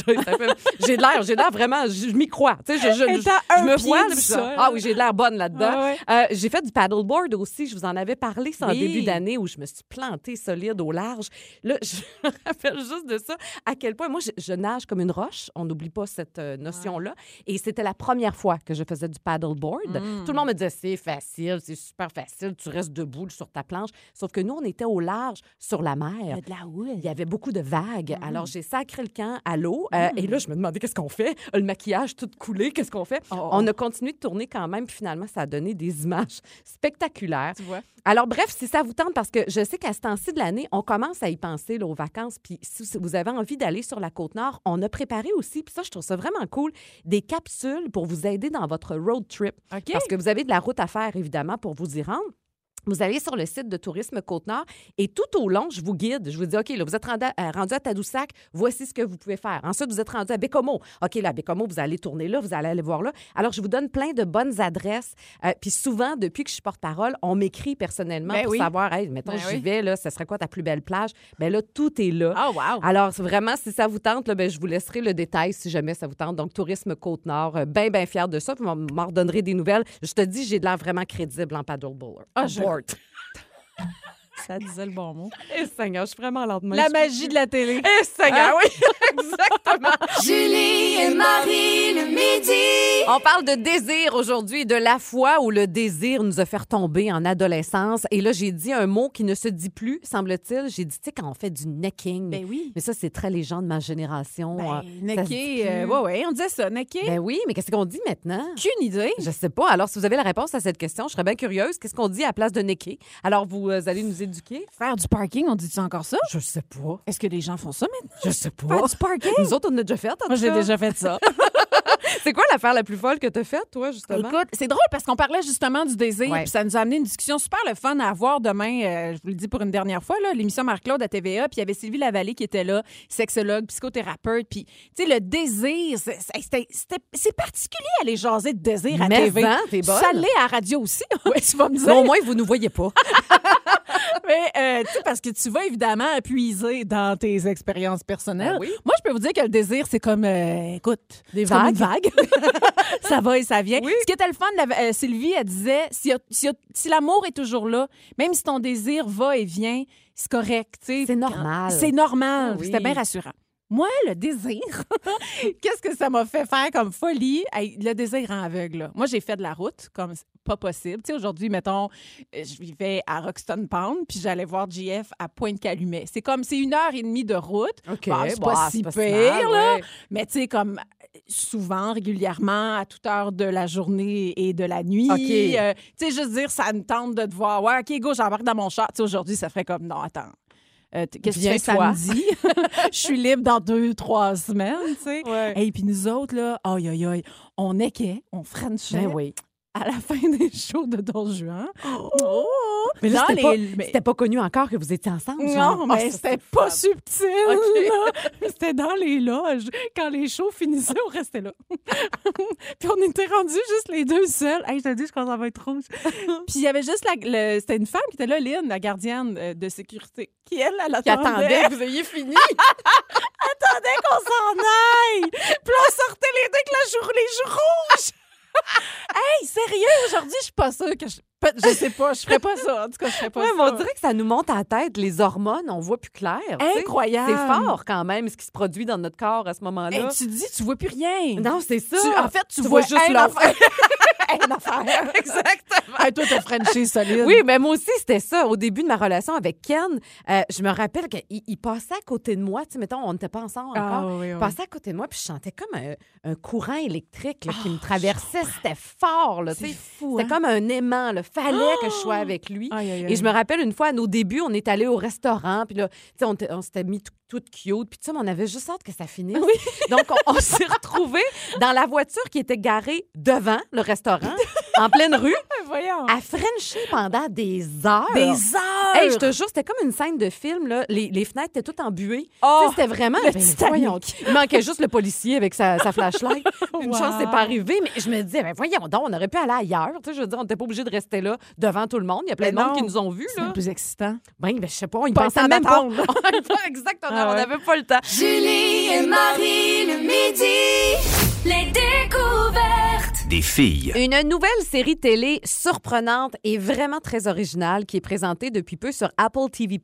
J'ai de l'air, j'ai de l'air vraiment, je, je m'y crois. Tu sais, je, je, je, me vois. là, ah oui, j'ai de l'air bonne là-dedans. Ouais. Euh, j'ai fait du paddleboard aussi. Je vous en avais parlé, c'est en Oui. début d'année où je me suis plantée solide au large. Là, je me rappelle juste de ça, à quel point moi, je, nage comme une roche. On n'oublie pas cette euh, notion-là. Et c'était la première fois que je faisais du paddleboard. Mm. Tout le monde me disait, c'est facile, c'est super facile, tu restes debout sur ta planche. Sauf que nous, on était au large, sur la mer. de la houle. Il y avait beaucoup de vagues. Mm. Alors, j'ai sacré le camp à l'eau. euh, Et là, je me demandais qu'est-ce qu'on fait. Le maquillage tout coulé, qu'est-ce qu'on fait? Oh, On a continué de tourner quand même. Puis finalement, ça a donné des images spectaculaires. Tu vois? Alors, bref, si ça vous tente, parce que je sais qu'à ce temps-ci de l'année, on commence à y penser là, aux vacances. Puis si vous avez envie d'aller sur la Côte-Nord, on a préparé aussi, puis ça, je trouve ça vraiment cool, des capsules pour vous aider dans votre road trip. Parce que vous avez de la route à faire, évidemment, pour vous y rendre. Vous allez sur le site de Tourisme Côte-Nord et tout au long, je vous guide. Je vous dis, OK, là, vous êtes rendu à, euh, rendu à Tadoussac, voici ce que vous pouvez faire. Ensuite, vous êtes rendu à Bécomo. OK, là, à Bécomo, vous allez tourner là, vous allez aller voir là. Alors, je vous donne plein de bonnes adresses. Euh, Puis souvent, depuis que je suis porte-parole, on m'écrit personnellement Ben pour oui. savoir, hey, mettons, Ben j'y oui. vais, là, ce serait quoi ta plus belle plage? Bien là, tout est là. Oh, wow. Alors, vraiment, si ça vous tente, là, ben, je vous laisserai le détail si jamais ça vous tente. Donc, Tourisme Côte-Nord, euh, bien, bien fier de ça. Vous m'en redonnerez des nouvelles. Je te dis, j'ai de l'air vraiment crédible en paddleboard. Ah, je- heart. Ça disait le bon mot. Eh, Seigneur, je suis vraiment lentement. La magie de la télé. Eh, Seigneur, Hein? oui, exactement. Julie et Marie le midi. On parle de désir aujourd'hui, de la fois où le désir nous a fait tomber en adolescence. Et là, j'ai dit un mot qui ne se dit plus, semble-t-il. J'ai dit, tu sais, quand on fait du necking. Ben oui. Mais ça, c'est très les gens de ma génération. Ben, euh, dit necké, euh, ouais, ouais, on disait ça, necké. Ben oui, mais qu'est-ce qu'on dit maintenant? Aucune idée. Je sais pas. Alors, si vous avez la réponse à cette question, je serais bien curieuse. Qu'est-ce qu'on dit à la place de necker? Alors, vous euh, allez nous éduquer? Faire du parking, on dit-tu encore ça? Je sais pas. Est-ce que les gens font ça maintenant? Je sais pas. Faire du parking? Nous autres, on a déjà fait. en Moi, j'ai déjà fait ça. C'est quoi l'affaire la plus folle que t'as faite, toi, justement? Écoute, c'est drôle parce qu'on parlait justement du désir, Ouais. puis ça nous a amené une discussion super le fun à avoir demain. euh, je vous le dis pour une dernière fois, là, l'émission Marc-Claude à TVA, puis il y avait Sylvie Lavallée qui était là, sexologue, psychothérapeute, puis tu sais, le désir, c'est- c'était- c'était- c'est particulier aller jaser de désir à Mais TV. t'es bonne. Ça l'est à la radio aussi, tu vas me dire. Mais au moins, vous nous voyez pas. Mais, euh, tu sais, parce que tu vas évidemment puiser dans tes expériences personnelles. Ben oui. Moi, je peux vous dire que le désir, c'est comme, euh, écoute, Des vagues. vague. ça va et ça vient. Oui. Ce qui était le fun, la- euh, Sylvie, elle disait, si, si, si l'amour est toujours là, même si ton désir va et vient, c'est correct. C'est normal. C'est normal. Oui. C'était bien rassurant. Moi, le désir, qu'est-ce que ça m'a fait faire comme folie? Hey, le désir rend aveugle. là. Moi, j'ai fait de la route comme pas possible. Tu sais, aujourd'hui, mettons, euh, je vivais à Roxton Pound, puis j'allais voir JF à Pointe-Calumet. C'est comme, c'est une heure et demie de route. OK. Bon, c'est bon, pas ah, si pire, mal, là. ouais. Mais tu sais, comme souvent, régulièrement, à toute heure de la journée et de la nuit. Euh, tu sais, juste dire, ça me tente de te voir. Ouais, OK, go, j'embarque dans mon char. Tu sais, aujourd'hui, ça ferait comme, non, attends. Euh, Qu'est-ce que tu fais samedi? Je suis libre dans deux, trois semaines, tu sais. Ouais. Et puis nous autres, là, aïe, aïe, aïe, on équait, on frenchait Ben oui. À la fin des shows de Don Juan. Oh! Mais là, c'était pas, mais- connu encore que vous étiez ensemble. genre. non, Ah, mais ça, c'était pas subtil. C'était dans les loges. Quand les shows finissaient, on restait là. Puis on était rendus juste les deux seuls. Hey, je te dis, je commence à être rouge. Puis il y avait juste la. le- C'était une femme qui était là, Lynn, la gardienne euh, de sécurité, qui, elle, elle Qui attendait. attendait que vous ayez fini. attendait qu'on s'en aille. Puis là, on sortait les deux avec la jour, les joues rouges. hey, sérieux, aujourd'hui, je suis pas sûre que je. Je sais pas, je ferais pas ça. En tout cas, je ferais pas Ouais, ça. mais on dirait que ça nous monte à la tête, les hormones, on voit plus clair. Incroyable. C'est fort quand même ce qui se produit dans notre corps à ce moment-là. Hey, tu dis, tu vois plus rien. Non, c'est ça. Tu- en fait, tu, Tu vois, vois juste affaire. une affaire. Exactement. Hey, toi, t'as Frenché solide. Oui, mais moi aussi, c'était ça. Au début de ma relation avec Ken, euh, je me rappelle qu'il il passait à côté de moi. Tu sais, mettons, on n'était pas ensemble Ah, encore. oui, oui. Il passait à côté de moi, puis je sentais comme un, un courant électrique là, qui me traversait. C'était fort, là. C'est fou, C'était hein? comme un aimant. Il fallait que je sois avec lui. Aïe, aïe, aïe. Et je me rappelle une fois, à nos débuts, on est allé au restaurant, puis là, tu sais, on, on s'était mis tout, tout cute, puis tu sais, on avait juste hâte que ça finisse. Donc, on, on s'est retrouvés dans la voiture qui était garée devant le restaurant, en pleine rue, Voyons. à Frencher pendant des heures. Des heures. Hey, je te jure, c'était comme une scène de film. Là. Les, les fenêtres étaient toutes embuées. Oh, c'était vraiment. le Ben, voyons, il manquait juste le policier avec sa, sa flashlight. Une Wow. chance, c'est pas arrivé. Mais je me disais, ben, voyons donc, on aurait pu aller ailleurs. Tu sais, je veux dire, on n'était pas obligé de rester là devant tout le monde. Il y a plein Mais de monde non. qui nous ont vus. C'est plus excitant. Ben, ben, je sais pas, ils Pas pensaient même pas. Exactement, Ah on n'avait pas le temps. Julie et Marie le midi. Les découvertes. Des filles. Une nouvelle série télé surprenante et vraiment très originale qui est présentée depuis peu sur Apple TV+.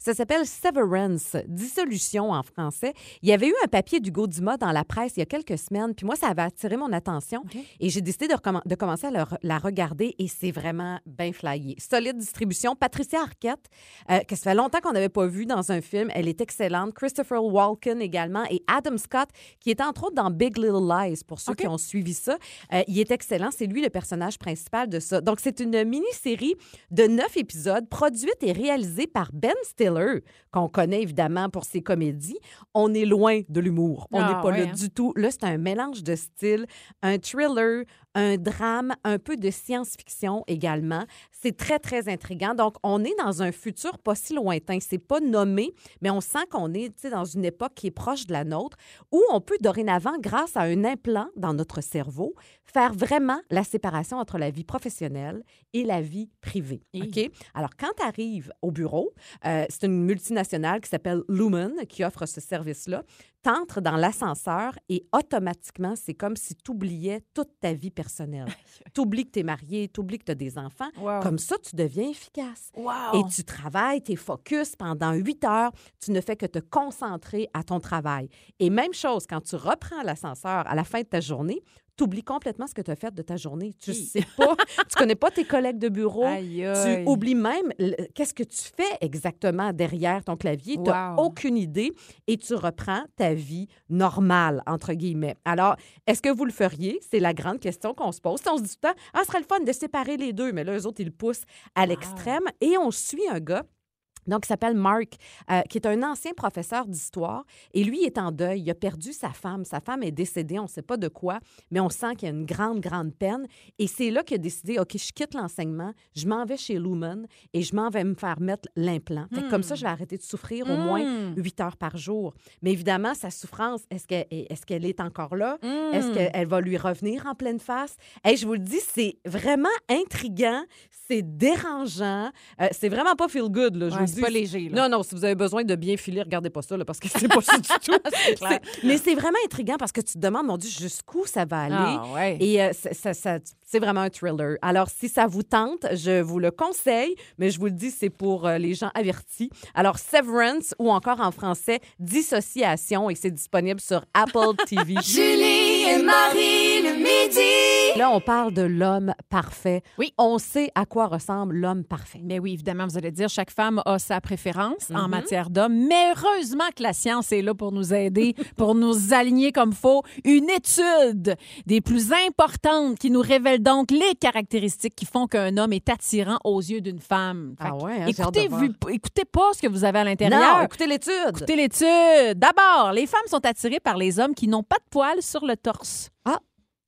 Ça s'appelle Severance, dissolution en français. Il y avait eu un papier d'Hugo Dumas dans la presse il y a quelques semaines, puis moi, ça avait attiré mon attention et j'ai décidé de, de commencer à le la regarder et c'est vraiment bien flyé. Solide distribution. Patricia Arquette, euh, que ça fait longtemps qu'on n'avait pas vu dans un film, elle est excellente. Christopher Walken également et Adam Scott, qui est entre autres dans Big Little Lies, pour ceux qui ont suivi ça. Euh, il est excellent. C'est lui le personnage principal de ça. Donc, c'est une mini-série de neuf épisodes produite et réalisée par Ben Stiller, qu'on connaît évidemment pour ses comédies. On est loin de l'humour. On n'est Ah, pas ouais, là hein? du tout. Là, c'est un mélange de styles, un thriller, un drame, un peu de science-fiction également. C'est très, très intriguant. Donc, on est dans un futur pas si lointain. C'est pas nommé, mais on sent qu'on est dans une époque qui est proche de la nôtre, où on peut dorénavant, grâce à un implant dans notre cerveau, faire vraiment la séparation entre la vie professionnelle et la vie privée. OK? Alors, quand tu arrives au bureau, euh, c'est une multinationale qui s'appelle Lumen qui offre ce service-là. T'entres dans l'ascenseur et automatiquement, c'est comme si tu oubliais toute ta vie personnelle. Personnelle. T'oublies que t'es marié, t'oublies que t'as des enfants. Wow. Comme ça, tu deviens efficace. Wow. Et tu travailles, tu es focus pendant huit heures. Tu ne fais que te concentrer à ton travail. Et même chose, quand tu reprends l'ascenseur à la fin de ta journée, tu oublies complètement ce que tu as fait de ta journée. Tu Hi. sais pas, tu connais pas tes collègues de bureau. Aïe, Tu oublies même qu'est-ce que tu fais exactement derrière ton clavier. Tu n'as aucune idée et tu reprends ta vie normale, entre guillemets. Alors, est-ce que vous le feriez? C'est la grande question qu'on se pose. Si on se dit tout le temps, ah, ce serait le fun de séparer les deux, mais là, eux autres, ils le poussent à l'extrême. Et on suit un gars donc, il s'appelle Mark, euh, qui est un ancien professeur d'histoire. Et lui, il est en deuil. Il a perdu sa femme. Sa femme est décédée, on ne sait pas de quoi, mais on sent qu'il y a une grande, grande peine. Et c'est là qu'il a décidé, OK, je quitte l'enseignement, je m'en vais chez Lumen et je m'en vais me faire mettre l'implant. Comme ça, je vais arrêter de souffrir au moins Mm. huit heures par jour. Mais évidemment, sa souffrance, est-ce qu'elle est, est, encore là? Est-ce qu'elle va lui revenir en pleine face? Hey, je vous le dis, c'est vraiment intriguant, c'est dérangeant. Euh, c'est vraiment pas feel good. Là, je Ouais, vous c'est dis. pas léger, là. Non, non, si vous avez besoin de bien filer, regardez pas ça, là, parce que c'est pas ça du tout. clair. C'est- Mais c'est vraiment intriguant parce que tu te demandes, mon Dieu, jusqu'où ça va aller? Ah, ouais. Et euh, ça- ça- ça- c'est vraiment un thriller. Alors, si ça vous tente, je vous le conseille, mais je vous le dis, c'est pour euh, les gens avertis. Alors, Severance ou encore en français, Dissociation, et c'est disponible sur Apple TV. Julie et Marie le midi. Là, on parle de l'homme parfait. Oui. On sait à quoi ressemble l'homme parfait. Mais oui, évidemment, vous allez dire, chaque femme a sa préférence en Mhm. matière d'homme. Mais heureusement que la science est là pour nous aider, pour nous aligner comme faut. Une étude des plus importantes qui nous révèle donc les caractéristiques qui font qu'un homme est attirant aux yeux d'une femme. Fait Ah ouais, hein, écoutez, écoutez pas ce que vous avez à Non, l'intérieur. écoutez l'étude. Écoutez l'étude. D'abord, les femmes sont attirées par les hommes qui n'ont pas de poils sur le torse.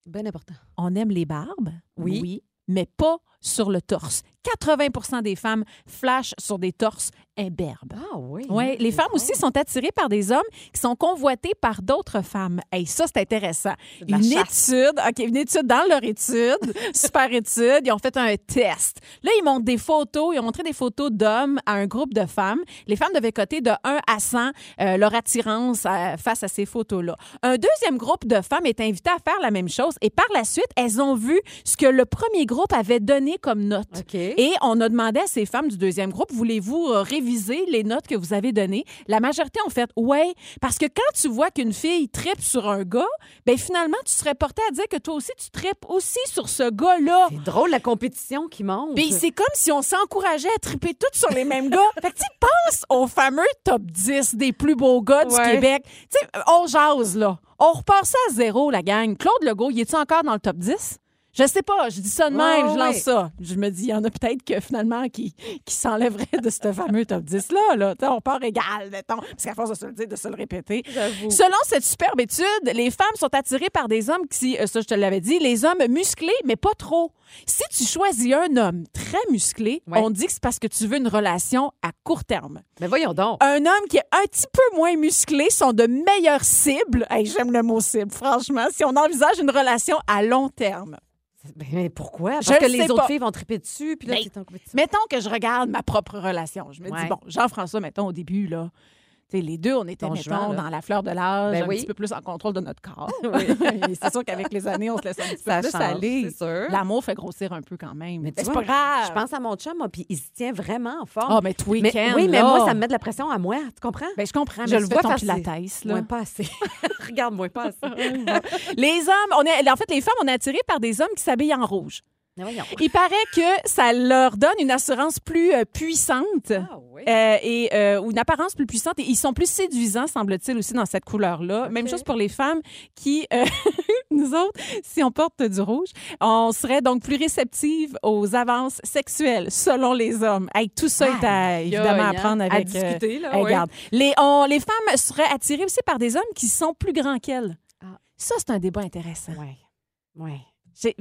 Bien important. On aime les barbes, Oui. mais pas sur le torse. 80% des femmes flashent sur des torses imberbes. Ah oui. Oui, les femmes aussi sont attirées par des hommes qui sont convoités par d'autres femmes. Et ça, c'est intéressant. Une chasse. étude, OK, une étude dans leur étude, super étude, ils ont fait un test. Là, ils montrent des photos, ils ont montré des photos d'hommes à un groupe de femmes. Les femmes devaient coter de 1 à 100 euh, leur attirance euh, face à ces photos-là. Un deuxième groupe de femmes est invité à faire la même chose et par la suite, elles ont vu ce que le premier groupe avait donné comme note. Et on a demandé à ces femmes du deuxième groupe, voulez-vous euh, réviser les notes que vous avez données? La majorité ont fait ouais, parce que quand tu vois qu'une fille tripe sur un gars, ben finalement, tu serais porté à dire que toi aussi, tu tripes aussi sur ce gars-là. C'est drôle la compétition qui monte. Puis c'est comme si on s'encourageait à triper toutes sur les mêmes gars. Fait que tu sais, pense au fameux top 10 des plus beaux gars du Ouais. Québec. Tu sais, on jase, là. On repart ça à zéro, la gang. Claude Legault, il est-tu encore dans le top 10? Je sais pas, je dis ça de même, Ouais, je lance ouais. ça. Je me dis, il y en a peut-être que finalement qui, qui s'enlèveraient de ce fameux top 10-là. Là. On part égal, mettons, parce qu'à force de se le dire, de se le répéter. Selon cette superbe étude, les femmes sont attirées par des hommes qui, euh, ça je te l'avais dit, les hommes musclés, mais pas trop. Si tu choisis un homme très musclé, Ouais. on dit que c'est parce que tu veux une relation à court terme. Mais voyons donc. Un homme qui est un petit peu moins musclé sont de meilleures cibles. Hey, J'aime le mot cible, franchement, si on envisage une relation à long terme. Ben, Mais pourquoi? Parce Je que le les autres pas. filles vont triper dessus, puis là, Ben. Mettons que je regarde ma propre relation. Je me Ouais. dis, bon, Jean-François, mettons, au début, là, les deux, on était, Ton mettons, dans la fleur de l'âge, Ben un oui. petit peu plus en contrôle de notre corps. Oui. c'est sûr qu'avec les années, on se laisse un petit peu Ça plus change, aller. c'est sûr. L'amour fait grossir un peu quand même. Mais c'est pas grave. Je pense à mon chum, moi, puis il se tient vraiment en forme. Ah, mais tout Mais- week-end, oui, mais là. moi, ça me met de la pression à moi. Tu comprends? Ben, je comprends, Je mais le vois ton pilates, ses- là. Ouais, pas assez. Regarde-moi pas assez. Les hommes, on est, en fait, les femmes, on est attirées par des hommes qui s'habillent en rouge. Voyons. Il paraît que ça leur donne une assurance plus euh, puissante. Ah oui. Euh, et euh, ou une apparence plus puissante et ils sont plus séduisants semble-t-il aussi dans cette couleur-là. Même chose pour les femmes qui nous autres si on porte du rouge, on serait donc plus réceptive aux avances sexuelles selon les hommes. Hey, tout ça est à, Aïe, évidemment à aïe, hein. prendre À avec discuter, là, hey, ouais. regarde. Les on- les femmes seraient attirées aussi par des hommes qui sont plus grands qu'elles. Ah. Ça c'est un débat intéressant. Ouais. Ouais.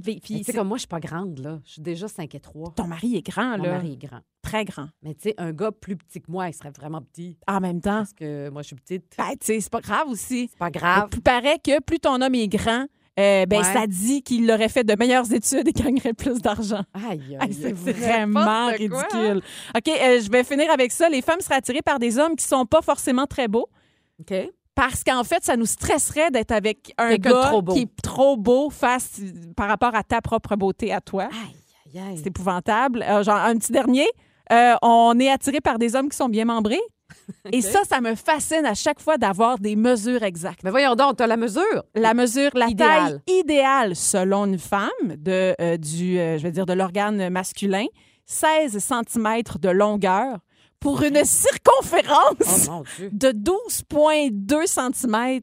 Puis- c'est- comme moi, je suis pas grande, là. Je suis déjà 5 et 3. ton mari est grand Mon là, mari est grand. très grand. Mais tu sais, un gars plus petit que moi, il serait vraiment petit. En même temps, Parce que moi, je suis petite. ben, tu sais, c'est pas grave aussi. C'est pas grave. Il paraît que plus ton homme est grand, euh, ben, Ouais. ça dit qu'il aurait fait de meilleures études et gagnerait plus d'argent. Aïe, aïe, c'est aïe. vraiment quoi, hein? ridicule. OK, euh, je vais finir avec ça. Les femmes seraient attirées par des hommes qui sont pas forcément très beaux, OK. Parce qu'en fait, ça nous stresserait d'être avec un Quelqu'un gars trop beau. qui est trop beau face par rapport à ta propre beauté à toi. Aïe, aïe, aïe. C'est épouvantable. Euh, genre, un petit dernier. Euh, on est attiré par des hommes qui sont bien membrés. Et ça, ça me fascine à chaque fois d'avoir des mesures exactes. Mais voyons donc, t'as la mesure. La mesure, la Idéal. taille idéale selon une femme de, euh, du, je vais dire, de l'organe masculin, 16 cm de longueur pour une circonférence Oh de 12,2 cm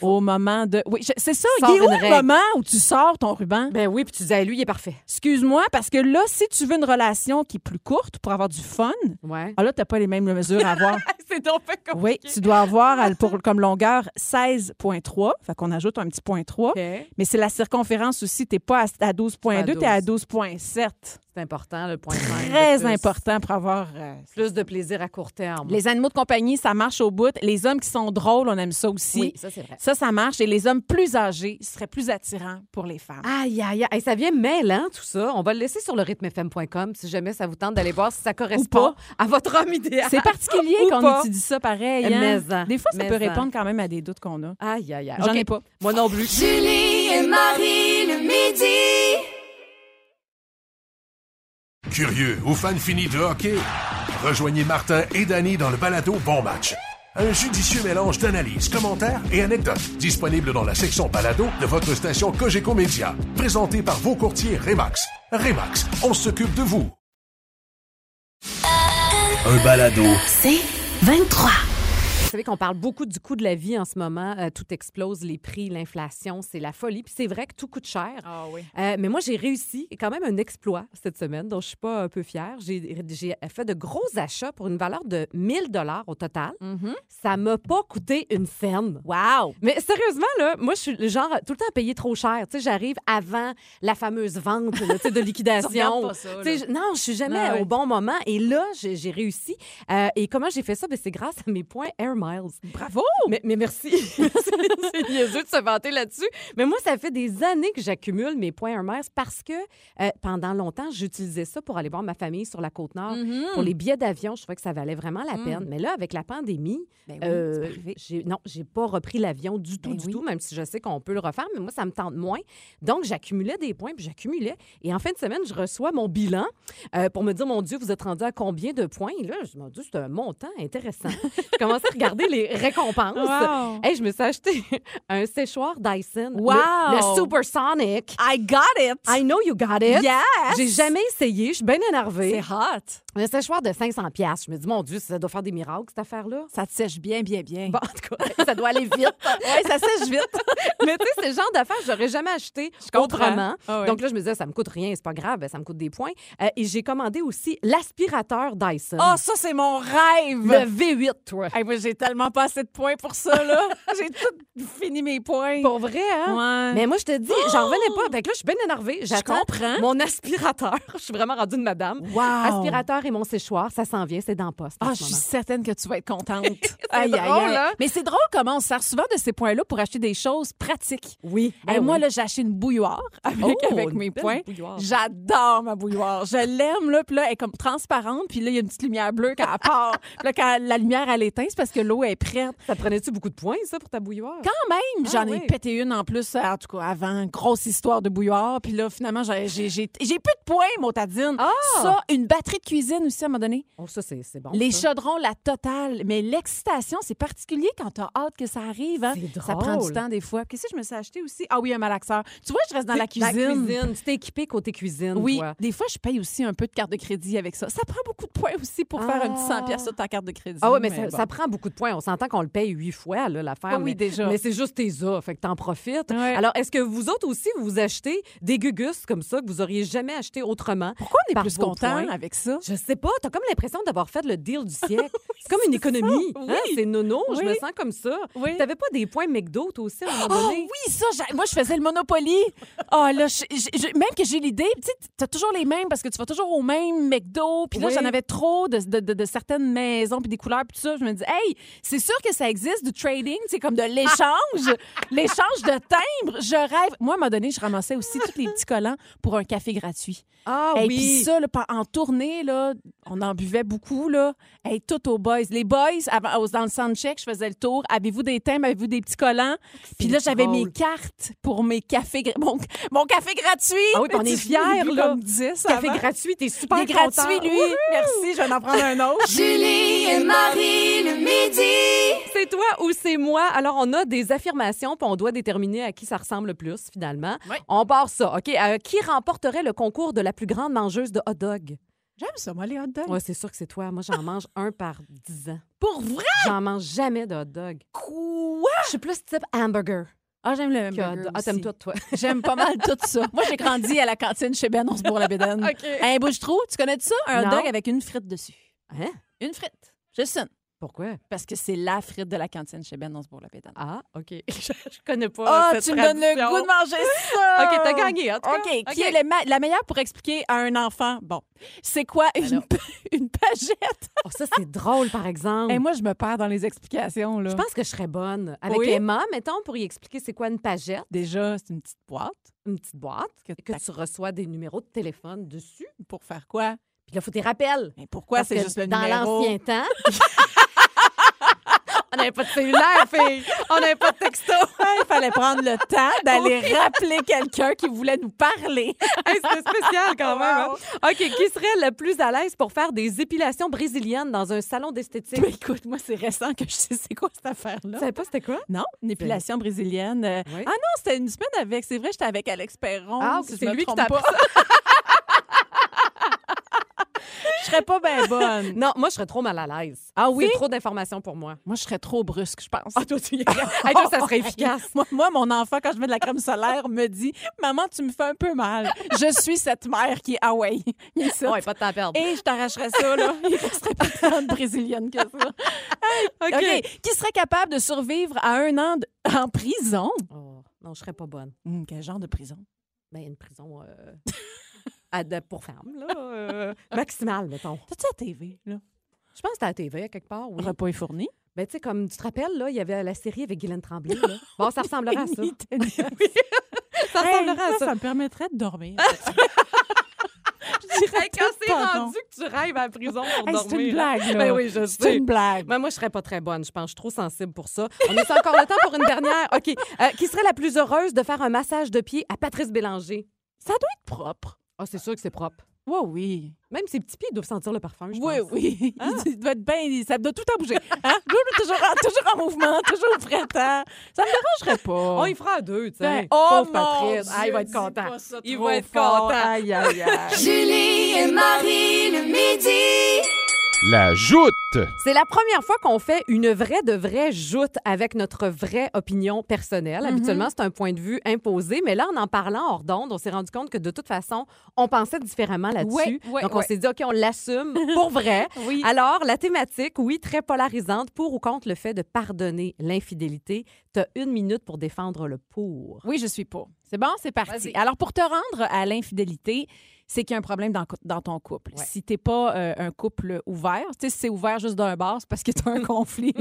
au moment de. Oui, je- c'est ça. Sors Il est où une le règle. moment où tu sors ton ruban? Ben oui, puis tu disais, lui, il est parfait. Excuse-moi, parce que là, si tu veux une relation qui est plus courte pour avoir du fun, Ouais. ah là, tu n'as pas les mêmes mesures à avoir. C'est donc comme. oui, tu dois avoir pour, comme longueur 16,3. Fait qu'on ajoute un petit point 3. Mais c'est la circonférence aussi. Tu n'es pas à, à 12,2, tu es à 12,7. C'est important, le point de Très plus. important pour avoir. euh, Plus de plaisir à court terme. les animaux de compagnie, ça marche au bout. Les hommes qui sont drôles, on aime ça aussi. Oui, ça, c'est vrai. Ça, ça marche. Et les hommes plus âgés seraient plus attirants pour les femmes. Aïe, aïe, aïe. Ça vient mêlant, tout ça. On va le laisser sur le rythmefm.com si jamais ça vous tente d'aller voir si ça correspond à votre homme idéal. C'est particulier qu'on pas. étudie ça pareil. hein? Mais en, Des fois, ça mais peut répondre quand même à des doutes qu'on a. Aïe, aïe, aïe. J'en ai pas. Moi non plus. Julie et Marie le midi. Curieux ou fan fini de hockey? Rejoignez Martin et Danny dans le balado Bon Match. Un judicieux mélange d'analyses, commentaires et anecdotes disponible dans la section balado de votre station Cogeco Média. Présenté par vos courtiers Remax. Remax, on s'occupe de vous. Un balado. C'est 23. Vous savez qu'on parle beaucoup du coût de la vie en ce moment. Euh, tout explose, les prix, l'inflation, c'est la folie. Puis c'est vrai que tout coûte cher. Ah oui. Euh, mais moi, j'ai réussi quand même un exploit cette semaine dont je suis pas un peu fière. J'ai fait de gros achats pour une valeur de 1000 dollars au total. Ça m'a pas coûté une scène. Wow! Mais sérieusement, là, moi, je suis le genre tout le temps à payer trop cher. Tu sais, j'arrive avant la fameuse vente là, de liquidation. ça, je- non, je suis jamais Ah au bon moment. Et là, j'ai j'ai réussi. Euh, et comment j'ai fait ça? Ben, c'est grâce à mes points Air Miles. Bravo! Mais, mais merci. c'est niaiseux de se vanter là-dessus. Mais moi, ça fait des années que j'accumule mes points Air Miles parce que euh, pendant longtemps, j'utilisais ça pour aller voir ma famille sur la Côte-Nord. Mm-hmm. Pour les billets d'avion, je trouvais que ça valait vraiment la peine. Mais là, avec la pandémie, Mm. Ben oui, euh, j'ai- non, j'ai pas repris l'avion du tout, Ben du oui. tout, même si je sais qu'on peut le refaire, mais moi, ça me tente moins. Donc, j'accumulais des points, puis j'accumulais. Et en fin de semaine, je reçois mon bilan euh, pour me dire, mon Dieu, vous êtes rendu à combien de points? Et là, je me dis, c'est un montant intéressant. je commençais à regarder les récompenses. Wow. Hey, je me suis acheté un séchoir Dyson. le- Wow. Le, Supersonic. I got it! I know you got it. Yes! J'ai jamais essayé. Je suis bien énervée. C'est hot! Un séchoir de 500 pièces. Je me dis, mon Dieu, ça doit faire des miracles, cette affaire-là. Ça te sèche bien, bien, bien. Bon, en tout cas, ça doit aller vite. Ça sèche vite. Mais tu sais, c'est le genre d'affaires que j'aurais jamais acheté autrement. Ah. Donc là, je me disais, ça me coûte rien, c'est pas grave, ben, ça me coûte des points. Euh, et j'ai commandé aussi l'aspirateur Dyson. Oh, ça, c'est mon rêve! le V8, toi. Hey, moi, j'ai tellement pas assez de points pour ça, là. j'ai tout fini mes points. Pour vrai, hein? Ouais. Mais moi, je te dis, j'en revenais pas. Fait que là, je suis bien énervée. J'attends comprends. mon aspirateur. je suis vraiment rendue une madame. Wow. Aspirateur et mon séchoir, ça s'en vient, c'est dans le poste. Ah, je suis certaine que tu vas être contente. drôle, hein? Mais c'est drôle comment on se sert souvent de ces points-là pour acheter des choses pratiques. Oui. Hey, ben moi, oui. là, j'ai acheté une bouilloire avec, Oh, avec mes points. J'adore ma bouilloire. Je l'aime, là. Puis là, elle est comme transparente. Puis là, il y a une petite lumière bleue quand elle part. Puis là, quand la lumière, elle éteint, c'est parce que l'eau est prête. Ça prenait-tu beaucoup de points, ça, pour ta bouilloire? Quand même, Ah, j'en ai pété une en plus, en tout cas, avant. Grosse histoire de bouilloire. Puis là, finalement, j'ai plus de points, motadine. Ah! Ça, une batterie de cuisine aussi, à un moment donné. Oh, ça, c'est bon. Les ça. chaudrons, la totale. Mais l'excitation, c'est particulier quand t'as hâte que ça arrive. hein. C'est Ça prend du drôle. temps des fois. Qu'est-ce que je me suis acheté aussi? Ah oui, un malaxeur. Tu vois, je reste dans la cuisine. La cuisine. Tu t'es équipé côté cuisine, Oui, toi. des fois, je paye aussi un peu de carte de crédit avec ça. Ça prend beaucoup de points aussi pour faire un petit 100 pièces sur ta carte de crédit. Ah oui, mais, ça, bon. ça prend beaucoup de points. On s'entend qu'on le paye huit fois, l'affaire. Ah oui, mais, déjà. Mais c'est juste tes as, fait que t'en profites. Ouais. Alors, est-ce que vous autres aussi, vous achetez des gugus comme ça que vous auriez jamais acheté autrement? Pourquoi on est plus content avec ça? Je sais pas, t'as comme l'impression d'avoir fait le deal du siècle. C'est comme une économie. Oui. hein? C'est nono, je me sens comme ça. Oui. T'avais pas des points McDo, toi aussi, à un moment Oh donné? oui, ça, moi, je faisais le Monopoly. Oh là, je- je- je- même que j'ai l'idée, tu sais, t'as toujours les mêmes parce que tu vas toujours au même McDo. Puis là, j'en avais trop de, de- de- de certaines maisons puis des couleurs puis tout ça. Je me dis, hey, c'est sûr que ça existe du trading, c'est comme de l'échange, l'échange de timbres. Je rêve. Moi, à un moment donné, je ramassais aussi tous les petits collants pour un café gratuit. Ah Et oui. puis ça, là, en tournée, là, on en buvait beaucoup, là. Hey, tout au bas boys. Les boys, avant, dans le soundcheck, je faisais le tour. Avez-vous des thèmes? Avez-vous des petits collants? Puis là, j'avais mes cartes pour mes cafés. Mon, mon café gratuit! Ah oui, on est fiers, là. comme 10 Café avant. gratuit, t'es super Il est gratuit, content. lui. Merci, je vais en prendre un autre. Julie et Marie le midi. C'est toi ou c'est moi? Alors, on a des affirmations, puis on doit déterminer à qui ça ressemble le plus, finalement. Oui. On part ça. OK? Euh, qui remporterait le concours de la plus grande mangeuse de hot dog? J'aime ça, moi, les hot dogs. Ouais, c'est sûr que c'est toi. Moi, j'en mange un par dix ans. Pour vrai? J'en mange jamais de hot dog. Quoi? Je suis plus type hamburger Ah, j'aime le hamburger dog. Ah, t'aimes tout, toi. J'aime pas mal tout ça. Moi, j'ai grandi à la cantine chez Ben, la bédaine. OK. Un bouche-trou, tu connais ça? Un hot dog avec une frite dessus? Hein? Une frite. Juste une. Pourquoi? Parce que c'est la frite de la cantine chez Ben, on se bourre la. Ah, OK. je, je connais pas. Ah, cette tu me donnes le goût de manger ça! OK, t'as gagné, en tout cas. OK, qui est le ma- la meilleure pour expliquer à un enfant? Bon, c'est quoi une, pagette? Oh, ça, c'est drôle, par exemple. Et moi, je me perds dans les explications. Là. Je pense que je serais bonne. Avec Oui? Emma, mettons, pour y expliquer c'est quoi une pagette, Déjà, c'est une petite boîte. une petite boîte, Que tu reçois des numéros de téléphone dessus. Pour faire quoi? Puis là, il faut tes rappels. Mais pourquoi? C'est juste le dans numéro? l'ancien temps. on n'avait pas de cellulaire, fille. On n'avait pas de texto. Il fallait prendre le temps d'aller rappeler quelqu'un qui voulait nous parler. Hey, C'était spécial quand même. hein? OK, qui serait le plus à l'aise pour faire des épilations brésiliennes dans un salon d'esthétique? Écoute, moi, c'est récent que je sais c'est quoi cette affaire-là. Tu savais pas c'était quoi? Non, une épilation brésilienne. euh, Oui. Ah non, c'était une semaine avec. C'est vrai, j'étais avec Alex Perron. Ah, si c'est lui qui t'a pas. Je serais pas bien bonne. Non, moi, je serais trop mal à l'aise. Ah oui? C'est trop d'informations pour moi. Moi, je serais trop brusque, je pense. Ah, toi, tu y Hey, toi, ça serait efficace. Moi, moi, mon enfant, quand je mets de la crème solaire, me dit Maman, tu me fais un peu mal. Je suis cette mère qui est ah ouais. ça. Ouais, pas de temps à perdre. Et je t'arracherais ça, là. Il ne resterait pas tant de brésilienne que ça. OK. OK. Qui serait capable de survivre à un an de- en prison? Oh, non, je serais pas bonne. Hum, quel genre de prison? Ben, une prison euh, pour femmes, là. euh, maximale, mettons. T'as-tu la TV, là? Je pense que c'était à la TV, à quelque part, oui. Repas est fourni. Ben, tu sais, comme tu te rappelles, là, il y avait la série avec Guylaine Tremblay, là. Bon, ça ressemblerait à ça. Ça Hey, ressemblerait à ça, ça. ça me permettrait de dormir. Hey, quand c'est rendu que tu rêves à la prison pour Hey, dormir. c'est une blague, là. Ben oui, je C'est sais. une blague. Ben, moi, je serais pas très bonne. Je pense que je suis trop sensible pour ça. On est encore le temps pour une dernière. OK. Euh, qui serait la plus heureuse de faire un massage de pied à Patrice Bélanger? Ça doit être propre. Ah, c'est sûr que c'est propre. Oui, oui. Même ses petits pieds doivent sentir le parfum, je Oui, pense. oui. Il doit être bien. Ça doit tout à bouger. Hein? toujours, en, toujours en mouvement, toujours prêtant. Ça me dérangerait pas. On y fera à deux, tu sais. Ben, oh, Pauvre mon Patrice. Ah, il va être content. pas ça Il va être fort. content. Aïe, aïe, aïe. Julie et Marie le midi. La joute. C'est la première fois qu'on fait une vraie de vraie joute avec notre vraie opinion personnelle. Mm-hmm. Habituellement, c'est un point de vue imposé, mais là, en en parlant hors d'onde, on s'est rendu compte que de toute façon, on pensait différemment là-dessus. Ouais, ouais, Donc, on ouais. s'est dit, OK, on l'assume pour vrai. Oui. Alors, la thématique, oui, très polarisante, pour ou contre le fait de pardonner l'infidélité. Tu as une minute pour défendre le pour. Oui, je suis pour. C'est bon, c'est parti. Vas-y. Alors, pour te rendre à l'infidélité, c'est qu'il y a un problème dans, dans ton couple. Ouais. Si t'es pas euh, un couple ouvert, tu sais, si c'est ouvert juste d'un bar, c'est parce que t'as un conflit,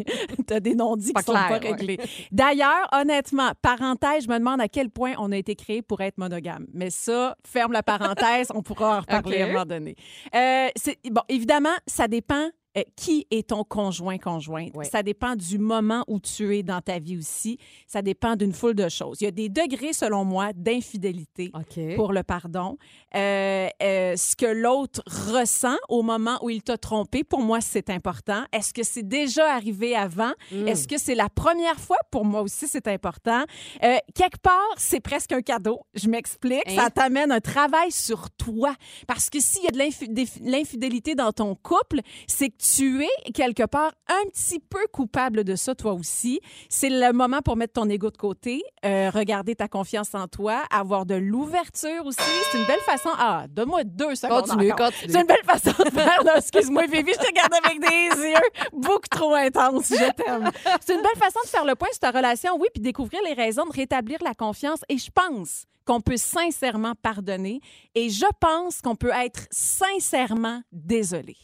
t'as des non-dits qui sont pas ouais. réglés. D'ailleurs, honnêtement, parenthèse, je me demande à quel point on a été créé pour être monogame. Mais ça, ferme la parenthèse, on pourra en reparler à un moment donné. Euh, bon, évidemment, ça dépend euh, qui est ton conjoint, conjointe? Ça dépend du moment où tu es dans ta vie aussi. Ça dépend d'une foule de choses. Il y a des degrés, selon moi, d'infidélité pour le pardon. Euh, euh, ce que l'autre ressent au moment où il t'a trompé, pour moi, c'est important. Est-ce que c'est déjà arrivé avant? Mm. Est-ce que c'est la première fois? Pour moi aussi, c'est important. Quelque part, c'est presque un cadeau. Je m'explique. Hein? Ça t'amène un travail sur toi. Parce que s'il y a de l'infidélité dans ton couple, c'est que tu es quelque part un petit peu coupable de ça, toi aussi. C'est le moment pour mettre ton ego de côté, euh, regarder ta confiance en toi, avoir de l'ouverture aussi. C'est une belle façon. Ah, donne-moi deux secondes. Continue, encore. continue. C'est une belle façon de faire. Excuse-moi, Vivi, je te regarde avec des yeux beaucoup trop intenses. Je t'aime. C'est une belle façon de faire le point sur ta relation, oui, puis découvrir les raisons de rétablir la confiance. Et je pense qu'on peut sincèrement pardonner et je pense qu'on peut être sincèrement désolé.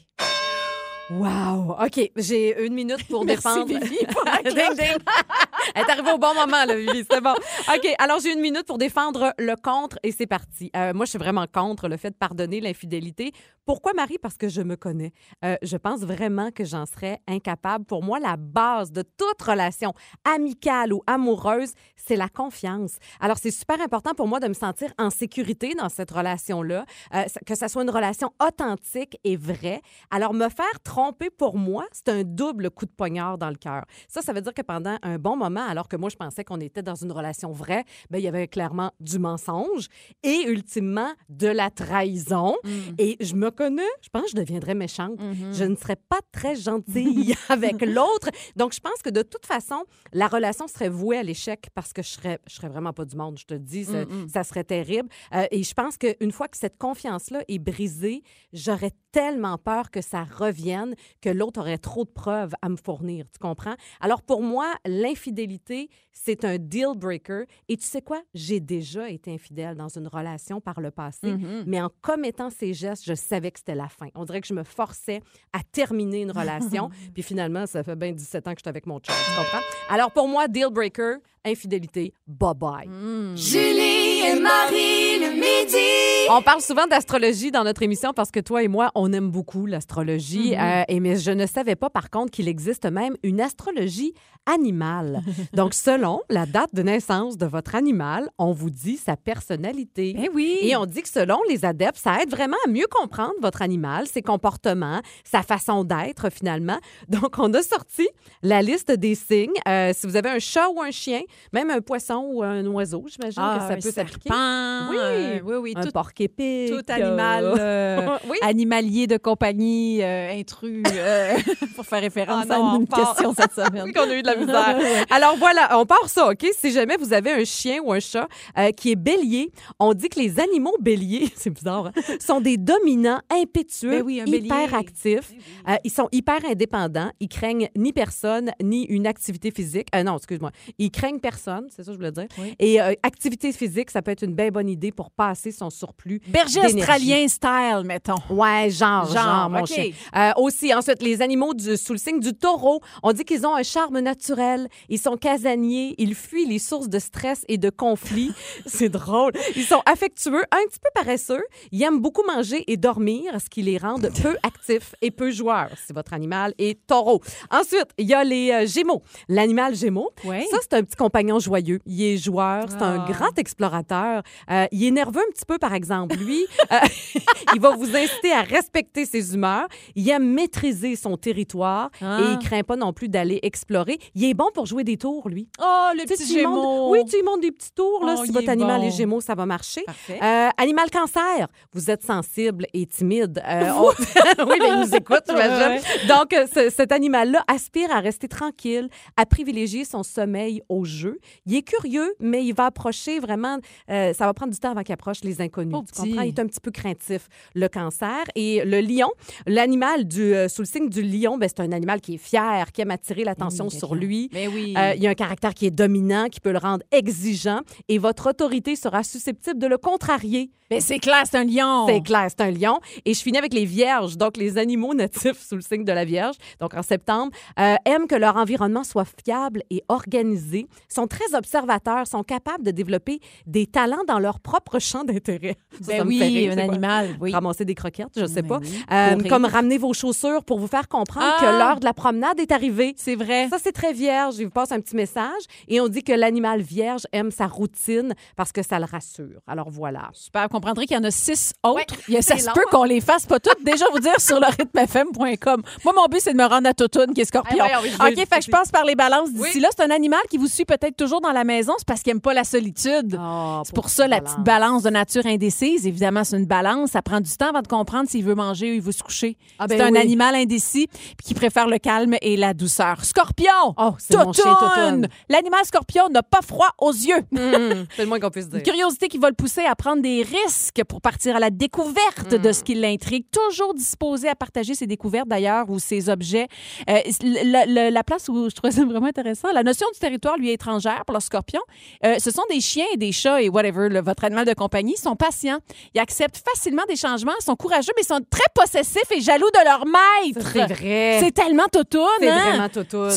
Wow! OK, j'ai une minute pour Merci, défendre. Vivi, pour la Ding, cloche. ding. Elle est arrivée au bon moment, là, Vivi. C'est bon. OK, alors j'ai une minute pour défendre le contre et c'est parti. Euh, moi, je suis vraiment contre le fait de pardonner l'infidélité Pourquoi, Marie? Parce que je me connais. Euh, je pense vraiment que j'en serais incapable. Pour moi, la base de toute relation, amicale ou amoureuse, c'est la confiance. Alors, c'est super important pour moi de me sentir en sécurité dans cette relation-là, euh, que ça soit une relation authentique et vraie. Alors, me faire tromper pour moi, c'est un double coup de poignard dans le cœur. Ça, ça veut dire que pendant un bon moment, alors que moi, je pensais qu'on était dans une relation vraie, ben, il y avait clairement du mensonge et ultimement de la trahison. Et je me connais, je pense que je deviendrais méchante. Je ne serais pas très gentille avec l'autre. Donc, je pense que de toute façon, la relation serait vouée à l'échec parce que je serais, je serais vraiment pas du monde, je te dis, ça, ça serait terrible. Euh, et je pense qu'une fois que cette confiance-là est brisée, j'aurais tellement peur que ça revienne que l'autre aurait trop de preuves à me fournir. Tu comprends? Alors, pour moi, l'infidélité, c'est un deal breaker. Et tu sais quoi? J'ai déjà été infidèle dans une relation par le passé, mais en commettant ces gestes, je savais que c'était la fin. On dirait que je me forçais à terminer une relation. Puis finalement, ça fait bien 17 ans que je suis avec mon chum. Tu comprends? Alors, pour moi, deal breaker, infidélité, bye-bye. Julie et Marie le midi. On parle souvent d'astrologie dans notre émission parce que toi et moi, on aime beaucoup l'astrologie. Euh, et mais je ne savais pas, par contre, qu'il existe même une astrologie animale. Donc, selon la date de naissance de votre animal, on vous dit sa personnalité. Ben oui. Et on dit que selon les adeptes, ça aide vraiment à mieux comprendre votre animal, ses comportements, sa façon d'être finalement. Donc, on a sorti la liste des signes. Euh, si vous avez un chat ou un chien, même un poisson ou un oiseau, j'imagine que ça un peut s'appliquer. serpent, Oui. euh, oui, oui, Un tout, porc épic. tout animal euh, Oui. animalier de compagnie, euh, intrus, euh, pour faire référence Ah non, à une part. question cette semaine. Oui, qu'on a eu de la misère. Alors voilà, on part ça, OK? Si jamais vous avez un chien ou un chat euh, qui est bélier, on dit que les animaux béliers, c'est bizarre, hein, sont des dominants impétueux, Ben oui, hyper actifs. Euh, ils sont hyper indépendants. Ils craignent ni personne, ni une activité physique. Euh, non, excuse-moi. Ils craignent personne, c'est ça que je voulais dire. Oui. Et euh, activité physique, ça peut être une bien bonne idée pour passer son surplus. Berger australien style, mettons. Ouais, genre, genre, Genre, mon OK. chien. Euh, aussi, ensuite, les animaux du, sous le signe du taureau, on dit qu'ils ont un charme naturel. Ils sont casaniers, ils fuient les sources de stress et de conflits. C'est drôle. Ils sont affectueux, un petit peu paresseux. Ils aiment beaucoup manger et dormir, ce qui les rend peu actifs et peu joueurs, si votre animal est taureau. Ensuite, il y a les euh, gémeaux. L'animal gémeaux, ça, c'est un petit compagnon joyeux. Il est joueur, c'est un Ah. grand explorateur. Euh, il est nerveux un petit peu, par exemple. Lui, euh, il va vous inciter à respecter ses humeurs. Il aime maîtriser son territoire Ah. et il craint pas non plus d'aller explorer. Il est bon pour jouer des tours, lui. Oh, le petit tu lui montres- gémeau. oui, tu lui montres des petits tours. Là, Oh, si votre animal bon. est gémeaux, ça va marcher. Euh, animal cancer, vous êtes sensible et timide. On- oui, mais il nous écoute, j'imagine. Donc, ce- cet animal-là aspire à rester tranquille, à privilégier son sommeil au jeu. Il est curieux, mais il va approcher vraiment. euh, ça va prendre du temps avant qu'il approche les inconnus. Tu comprends? Il est un petit peu craintif, le cancer. Et le lion, l'animal du, euh, sous le signe du lion, ben, c'est un animal qui est fier, qui aime attirer l'attention Oui, sur lui. Mais oui. Euh, il y a un caractère qui est dominant, qui peut le rendre exigeant, et votre autorité sera susceptible de le contrarier. Mais c'est clair, c'est un lion. C'est clair, c'est un lion. Et je finis avec les vierges, donc les animaux natifs sous le signe de la Vierge, donc en septembre, euh, aiment que leur environnement soit fiable et organisé, sont très observateurs, sont capables de développer des talents dans leur propre champ d'intérêt. Ben oui, rire, un animal, oui. Ramasser des croquettes, je sais Ben pas. oui. Euh, comme ramener vos chaussures pour vous faire comprendre Ah! que l'heure de la promenade est arrivée. C'est vrai. Ça, c'est très vierge. Il vous passe un petit message et on dit que l'animal vierge aime sa routine parce que ça le rassure. Alors voilà. Super. Vous comprendrez qu'il y en a six autres. Ouais, Il y a- ça se long. peut qu'on les fasse pas toutes. Déjà, vous dire sur le rythmefm.com. Moi, mon but, c'est de me rendre à Totoun, qui est scorpion. Ah, je veux- OK, fait que je passe par les balances d'ici Oui. là. C'est un animal qui vous suit peut-être toujours dans la maison. C'est parce qu'il aime pas la solitude. Ah, c'est pour ça la petite balance de nature indécise. Évidemment, c'est une balance. Ça prend du temps avant de comprendre s'il veut manger ou il veut se coucher. Ah, ben c'est un oui. animal indécis qui préfère le calme et la douceur. Scorpion! Oh, Totoun. L'animal scorpion n'a pas froid aux yeux. Hum, c'est le moins qu'on puisse dire. Une curiosité qui va le pousser à prendre des risques pour partir à la découverte de ce qui l'intrigue. Toujours disposé à partager ses découvertes, d'ailleurs, ou ses objets. Euh, la, la- la place où je trouvais ça vraiment intéressant, la notion du territoire lui est étrangère. pour leurs scorpions. Euh, ce sont des chiens et des chats et whatever, votre animal de compagnie. Sont patients. Ils acceptent facilement des changements, sont courageux, mais sont très possessifs et jaloux de leur maître. C'est vrai. C'est tellement totoune, C'est hein? vraiment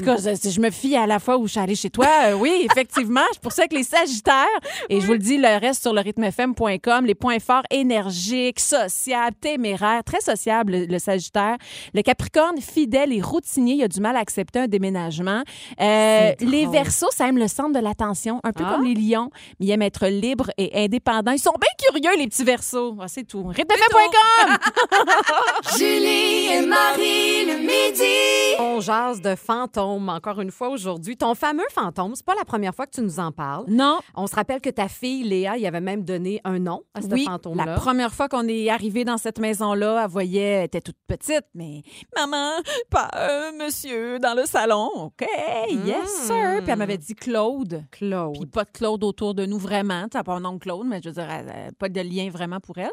cas, je, je me fie à la fois où je suis allée chez toi. Euh, oui, effectivement. C'est pour ça que les Sagittaires, et je vous le dis, le reste sur le rythmefm.com, les points forts énergiques, sociables, téméraires, très sociable, le, le Sagittaire. Le Capricorne, fidèle et routinier, il a du mal à accepter un déménagement. Euh, les Verseaux, ça aime le centre de l'attention, un peu Ah. comme les Lions, mais ils aiment être libres et indépendants. Ils sont bien curieux, les petits Verseaux. Ah, c'est tout. rythmefm.com! Julie et Marie le midi. On jase de fantômes encore une fois aujourd'hui. Ton fameux fantôme, c'est pas la première fois que tu nous en parles. Non, On se rappelle que ta fille Léa, il avait même donné un nom à ce oui, fantôme-là. la première fois qu'on est arrivé dans cette maison-là, elle voyait, elle était toute petite, mais maman, pas un monsieur dans le salon. OK, yes, sir. Puis elle m'avait dit Claude. Claude. Puis pas de Claude autour de nous vraiment. Tu pas un nom Claude, mais je veux dire, pas de lien vraiment pour elle.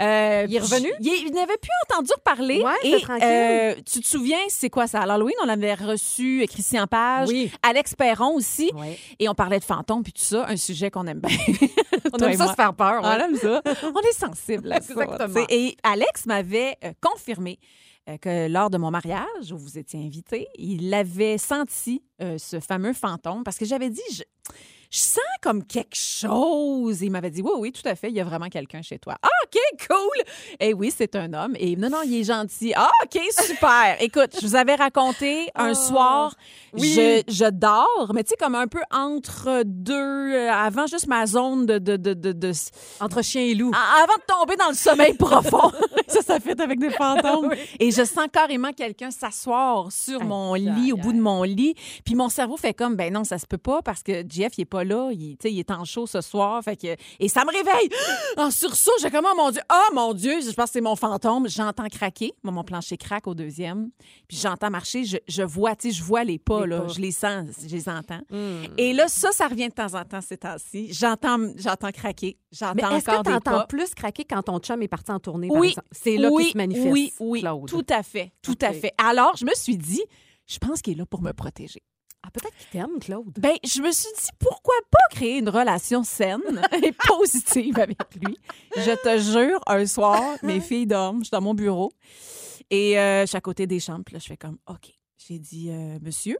Euh, Il est revenu? Il, il n'avait plus entendu parler. Ouais, et tranquille. euh, tu te souviens, c'est quoi ça? À l'Halloween, on avait reçu euh, Christian Page, Oui. Alex Perron aussi. Ouais. Et on parlait de fantômes puis tout ça, un sujet qu'on aime bien. On aime ça moi. se faire peur. On ouais. aime ça. On est sensible à ça. Et Alex m'avait euh, confirmé euh, que lors de mon mariage, où vous étiez invité, il avait senti euh, ce fameux fantôme parce que j'avais dit, je, je sens comme quelque chose. Et il m'avait dit, oui, oui, tout à fait, il y a vraiment quelqu'un chez toi. Ah, OK, cool. Et oui, c'est un homme. Et non, non, il est gentil. Ah, OK, super. Écoute, je vous avais raconté un soir, oui. je, je dors, mais tu sais, comme un peu entre deux, euh, avant juste ma zone de- de, de, de, de Entre chien et loup. avant de tomber dans le sommeil profond. ça, ça fait avec des fantômes. Et je sens carrément quelqu'un s'asseoir sur mon lit, au bout de mon lit. Puis mon cerveau fait comme, ben non, ça se peut pas parce que Jeff, il est pas là. Il, il est en show ce soir. Fait que, et ça me réveille. En sursaut, j'ai comme, oh mon Dieu, oh mon Dieu, je pense que c'est mon fantôme. J'entends craquer. Moi, mon plancher craque au deuxième. Puis j'entends marcher. Je, je vois, tu sais, je vois les pas, Les là. pas. Je les sens, je les entends. Hmm. Et là, ça, ça revient de temps en temps ces temps-ci. J'entends, j'entends craquer. J'entends encore que des pas. plus craquer quand ton chum est parti en tournée, Oui? C'est là oui, qu'il se manifeste, Oui, oui, Claude. tout à fait, tout à fait. Alors, je me suis dit, je pense qu'il est là pour me protéger. Ah, peut-être qu'il t'aime, Claude. Ben, je me suis dit, pourquoi pas créer une relation saine et positive avec lui? Je te jure, un soir, mes filles dorment, je suis dans mon bureau et euh, je suis à côté des chambres. Puis là, je fais comme, OK. J'ai dit, euh, monsieur,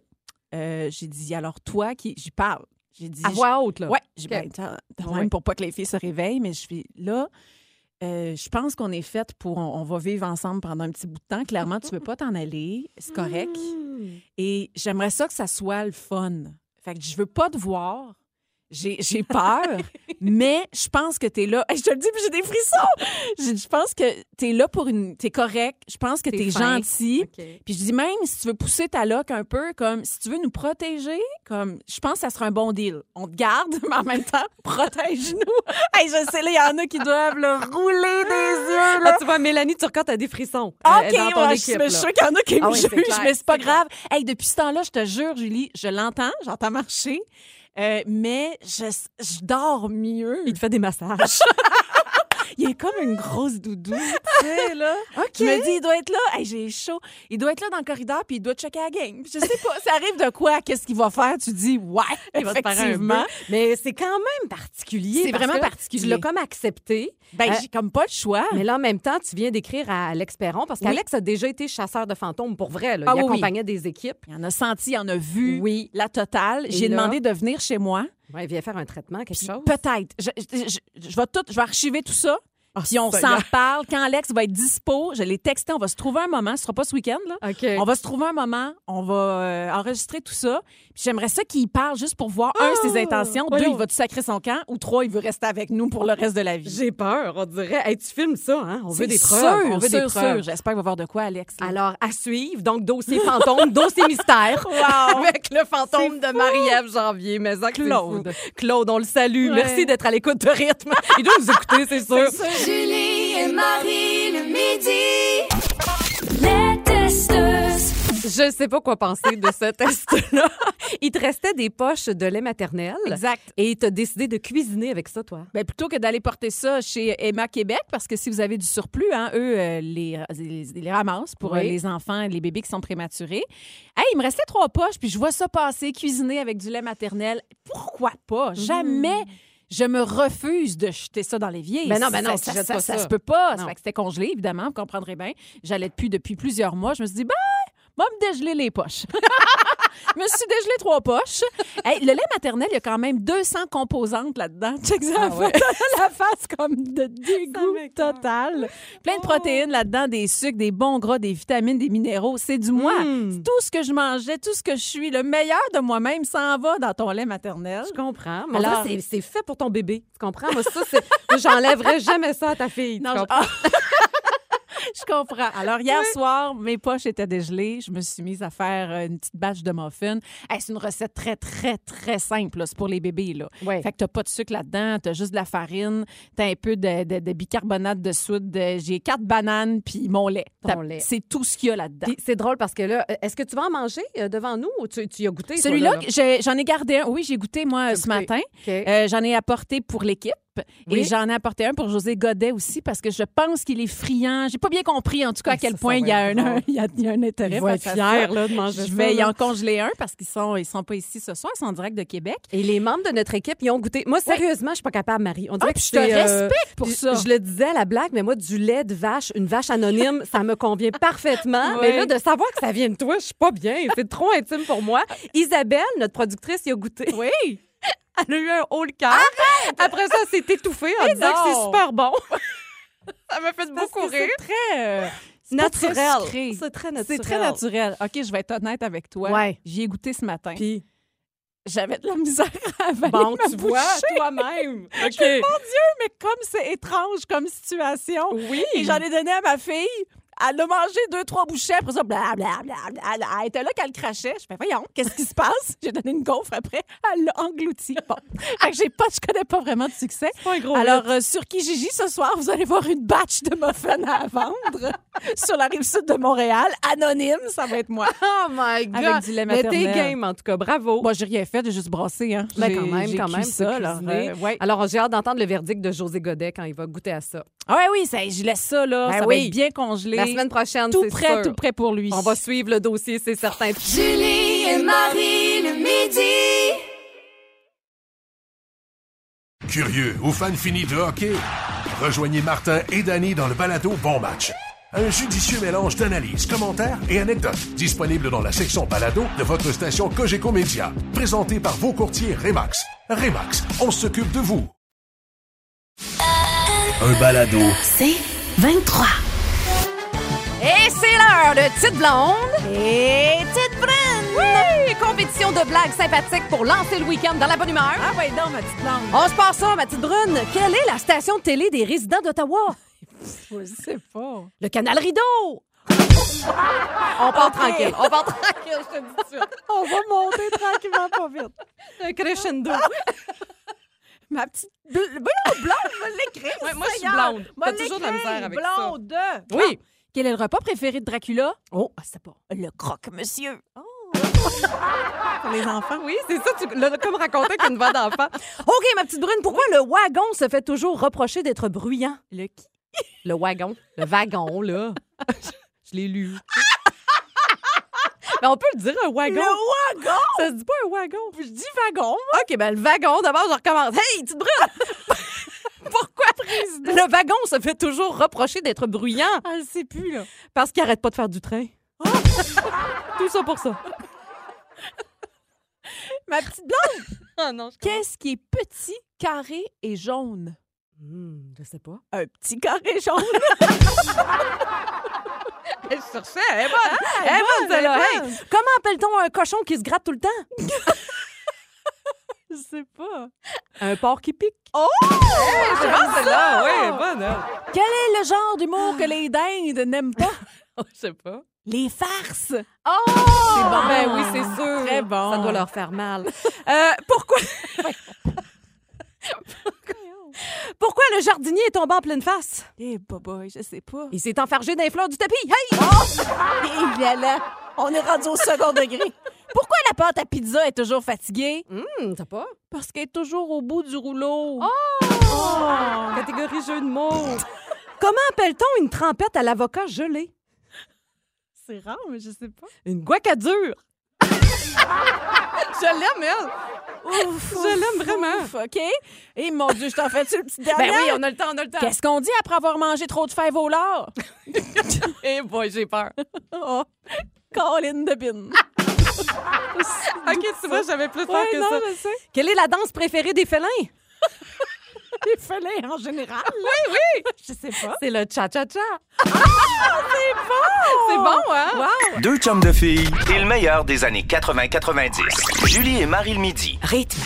euh, j'ai dit, alors toi qui. J'y parle. J'ai dit, À voix haute, là. Ouais, j'ai OK. ben, même pour pas que les filles se réveillent, mais je suis là. Euh, je pense qu'on est fait pour. On, on va vivre ensemble pendant un petit bout de temps. Clairement, tu veux pas t'en aller. C'est correct. Hmm. Et j'aimerais ça que ça soit le fun. Fait que je veux pas te voir. J'ai peur, mais je pense que tu es là. Hey, je te le dis, puis j'ai des frissons. Je, pense que tu es là pour une. Tu es correct. Je pense que T'es tu es gentil. OK. Puis je dis même, si tu veux pousser ta loque un peu, comme si tu veux nous protéger, comme je pense que ça sera un bon deal. On te garde, mais en même temps, protège-nous. hey, je sais, là, il y en a qui doivent le rouler des yeux. Là, Là. tu vois, Mélanie Turcotte a des frissons. OK, euh, dans ton ouais, équipe, je là. suis sûre qu'il y en a qui Ah me oui, jugent, mais c'est pas grave. Hey, depuis ce temps-là, je te jure, Julie, je l'entends, j'entends marcher, euh, mais je, je dors mieux. Il te fait des massages. Il est comme une grosse doudou, tu sais, là. OK. Je me dis, il doit être là. Hey, j'ai chaud. Il doit être là dans le corridor, puis il doit checker la game. Je sais pas, ça arrive de quoi? Qu'est-ce qu'il va faire? Tu dis, ouais, Il va te effectivement. Mais c'est quand même particulier. C'est parce vraiment que particulier. Tu l'as comme accepté. Ben, Euh, j'ai comme pas le choix. Mais là, en même temps, tu viens d'écrire à Alex Perron parce qu'Alex a déjà été chasseur de fantômes pour vrai. là. Ah il oui, oui. accompagnait des équipes. Il en a senti, il en a vu Oui. la totale. Et J'ai là? demandé de venir chez moi. Ouais, il vient faire un traitement, quelque Puis chose. Peut-être. Je, je- je- je vais tout, je vais archiver tout ça. Ah, Puis on s'en reparle. Quand Alex va être dispo, je l'ai texté, on va se trouver un moment. Ce sera pas ce week-end, là. OK. On va se trouver un moment, on va euh, enregistrer tout ça. Puis j'aimerais ça qu'il parle juste pour voir, un, ses intentions, deux, il va tout sacrer son camp, ou trois, il veut rester avec nous pour le reste de la vie. J'ai peur, on dirait. Hey, tu filmes ça, hein? On veut des sûr, preuves. on veut sûr, des preuves. J'espère qu'il va voir de quoi, Alex. là. Alors, à suivre. Donc, dossier fantôme, dossier mystère. Avec le fantôme de Marie-Ève Janvier. Mais ça, Claude. Claude, on le salue. Ouais. Merci d'être à l'écoute de rythme. Il doit nous écouter, c'est sûr. Julie et Marie le midi. Les testeuses. Je sais pas quoi penser de ce test-là. Il te restait des poches de lait maternel. Exact. Et tu as décidé de cuisiner avec ça, toi. Ben, plutôt que d'aller porter ça chez Emma Québec, parce que si vous avez du surplus, hein, eux, euh, les, les, les ramassent pour Oui. euh, les enfants, les bébés qui sont prématurés. Hey, il me restait trois poches, puis je vois ça passer, cuisiner avec du lait maternel. Pourquoi pas? Mm. Jamais je me refuse de jeter ça dans l'évier. Ben non, ben non, ça, ça, pas ça ça. se peut pas. Ça fait que c'était congelé, évidemment, vous comprendrez bien. J'allais depuis depuis plusieurs mois. Je me suis dit, ben, moi, me dégeler les poches. Je me suis dégelé trois poches. Hey, le lait maternel, il y a quand même 200 composantes là-dedans. Check ça, Ah la ouais. photo, la face comme de dégoût total. Plein de protéines là-dedans, des sucres, des bons gras, des vitamines, des minéraux. C'est du moi. Mm. C'est tout ce que je mangeais, tout ce que je suis. Le meilleur de moi-même s'en va dans ton lait maternel. Je comprends. Mais Alors- c'est fait pour ton bébé. Tu comprends? Moi, ça, J'enlèverais jamais ça à ta fille. tu Non, je- comprends? Je comprends. Alors, hier soir, mes poches étaient dégelées. Je me suis mise à faire euh, une petite batch de muffins. Hey, c'est une recette très, très, très simple. C'est pour les bébés. Là. Fait que t'as pas de sucre là-dedans. T'as juste de la farine. T'as un peu de, de- de bicarbonate de soude. de- J'ai quatre bananes puis mon lait. C'est tout ce qu'il y a là-dedans. C'est drôle parce que là, euh, est-ce que tu vas en manger euh, devant nous ou tu, tu y as goûté? Celui-là, j'en ai gardé un. Oui, j'ai goûté, moi, ce goûté. matin. Euh, j'en ai apporté pour l'équipe. Et j'en ai apporté un pour José Godet aussi parce que je pense qu'il est friand. J'ai pas bien compris, en tout cas, à Ah, quel ça, point il y, a un, drôle. il, y a, il y a un intérêt. Il va être fier là, de manger Je ça, vais y là. en congeler un parce qu'ils sont, ils sont pas ici ce soir, ils sont en direct de Québec. Et les membres de notre équipe, ils ont goûté. Moi, sérieusement, je suis pas capable, Marie. On dirait Ah, que je te euh, respecte pour ça. Je le disais à la blague, mais moi, du lait de vache, une vache anonyme, ça me convient parfaitement. Ouais. Mais là, de savoir que ça vient de toi, je suis pas bien. C'est trop intime pour moi. Isabelle, notre productrice, y a goûté. Oui. Elle a eu un haut le cœur. Après ça, elle s'est étouffée en Mais disant que c'est super bon. ça m'a fait Parce beaucoup que rire. c'est très euh, c'est pas très Naturel. C'est très naturel. C'est très naturel. OK, je vais être honnête avec toi. Ouais. J'y ai goûté ce matin. Puis, J'avais de la misère à avaler bon, ma tu vois, toi-même. OK. Mon Dieu, mais comme c'est étrange comme situation. Oui. Et j'en ai donné à ma fille. Elle a mangé deux, trois bouchées. Après ça, blablabla. Elle était là qu'elle crachait. Je fais, voyons, qu'est-ce qui se passe? J'ai donné une gaufre après. Elle l'a englouti. Bon. J'ai pas, je connais pas vraiment de succès. pas un gros Alors, euh, sur Kijiji, ce soir, vous allez voir une batch de muffins à vendre sur la rive sud de Montréal. Anonyme, ça va être moi. Oh my God. Avec du lait Mais t'es game, en tout cas. Bravo. Moi, j'ai rien fait, j'ai juste brassé. Hein. Ben, J'ai- quand même, quand même. ça. euh, ouais. Alors, j'ai hâte d'entendre le verdict de José Godet quand il va goûter à ça. Ah ouais, oui, ça, je laisse ça, là. Ben ça va oui. être bien congelé. La semaine prochaine, tout prêt, sûr. tout prêt pour lui. On va suivre le dossier, c'est certain. Julie et Marie le midi. Curieux ou fan fini de hockey? Rejoignez Martin et Danny dans le balado Bon Match. Un judicieux mélange d'analyses, commentaires et anecdotes disponible dans la section balado de votre station Cogeco Média. Présenté par vos courtiers Remax. Remax, on s'occupe de vous. Un balado. C'est 23. Et c'est l'heure de Petite Blonde et Petite Brune. Oui, compétition de blagues sympathiques pour lancer le week-end dans la bonne humeur. Ah ouais, non, ma petite langue. On se passe ça, ma petite Brune. Quelle est la station de télé des résidents d'Ottawa? Je sais pas. Le canal Rideau. on part tranquille. On part tranquille, je te dis tout de suite. On va monter tranquillement pas vite. Un crescendo. Ma petite... Blonde, va l'écrire. Ouais, moi, je suis blonde. T'as toujours de la misère avec ça. blonde. Oui. Quel est le repas préféré de Dracula? Oh, ah, c'est pas. Le croque-monsieur. Pour les enfants. Oui, c'est ça, tu l'as comme raconté qu'une voix d'enfant. OK, ma petite Brune, pourquoi le wagon se fait toujours reprocher d'être bruyant? Le qui? Le wagon. Le wagon, là. Je l'ai lu. Mais on peut le dire, un wagon. Le wagon! Ça se dit pas un wagon. Je dis wagon. OK, ben le wagon, d'abord, je recommence. Hey, petite Brune! Pourquoi le wagon se fait toujours reprocher d'être bruyant? Elle ne sait plus, là. Parce qu'il arrête pas de faire du train. Tout ça pour ça. Ma petite blonde, Ah non, je qu'est-ce qui est petit, carré et jaune? Hmm, je sais pas. Un petit carré jaune. Je cherchais, elle est bonne. elle est bonne, celle-là. elle Hey, comment appelle-t-on un cochon qui se gratte tout le temps? Je sais pas. Un porc qui pique. Oh! c'est bon, celle-là. Oui, elle est bonne, elle. Quel est le genre d'humour que les dindes n'aiment pas? Je sais pas. Les farces. Oh! C'est bon. Ben oui, c'est sûr. Très bon. Ça doit leur faire mal. Euh, pourquoi... pourquoi le jardinier est tombé en pleine face? Eh, boboy, je sais pas. Il s'est enfargé dans les fleurs du tapis. Hey! Et voilà. On est rendu au second degré. Pourquoi la pâte à pizza est toujours fatiguée? Hum, t'as pas? Parce qu'elle est toujours au bout du rouleau. Oh! Catégorie jeu de mots. Comment appelle-t-on une trempette à l'avocat gelé? C'est rare, mais je sais pas. Une guacadure. je l'aime, elle. Ouf, Je l'aime vraiment. ouf, OK? Et mon Dieu, je t'en fais-tu le petit dernier? Ben oui, on a le temps, on a le temps. Qu'est-ce qu'on dit après avoir mangé trop de fèves au lard? Eh boy, j'ai peur. oh, Colin de Bin. OK, tu vois, j'avais plus peur Ouais, que non, ça. je sais. Quelle est la danse préférée des félins? Les félins en général. Oui, oui. Je sais pas. C'est le cha-cha-cha. c'est bon! C'est bon, hein? Wow! Deux chums de filles et le meilleur des années 80-90. Julie et Marie le midi. Rythme.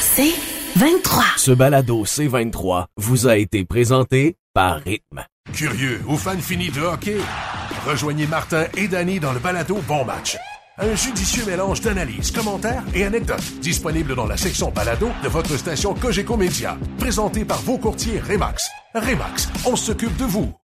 C'est 23. Ce balado C23 vous a été présenté par Rythme. Curieux ou fan fini de hockey? Rejoignez Martin et Danny dans le balado Bon Match. Un judicieux mélange d'analyses, commentaires et anecdotes disponible dans la section balado de votre station Cogeco Média. Présenté par vos courtiers Remax. Remax, on s'occupe de vous.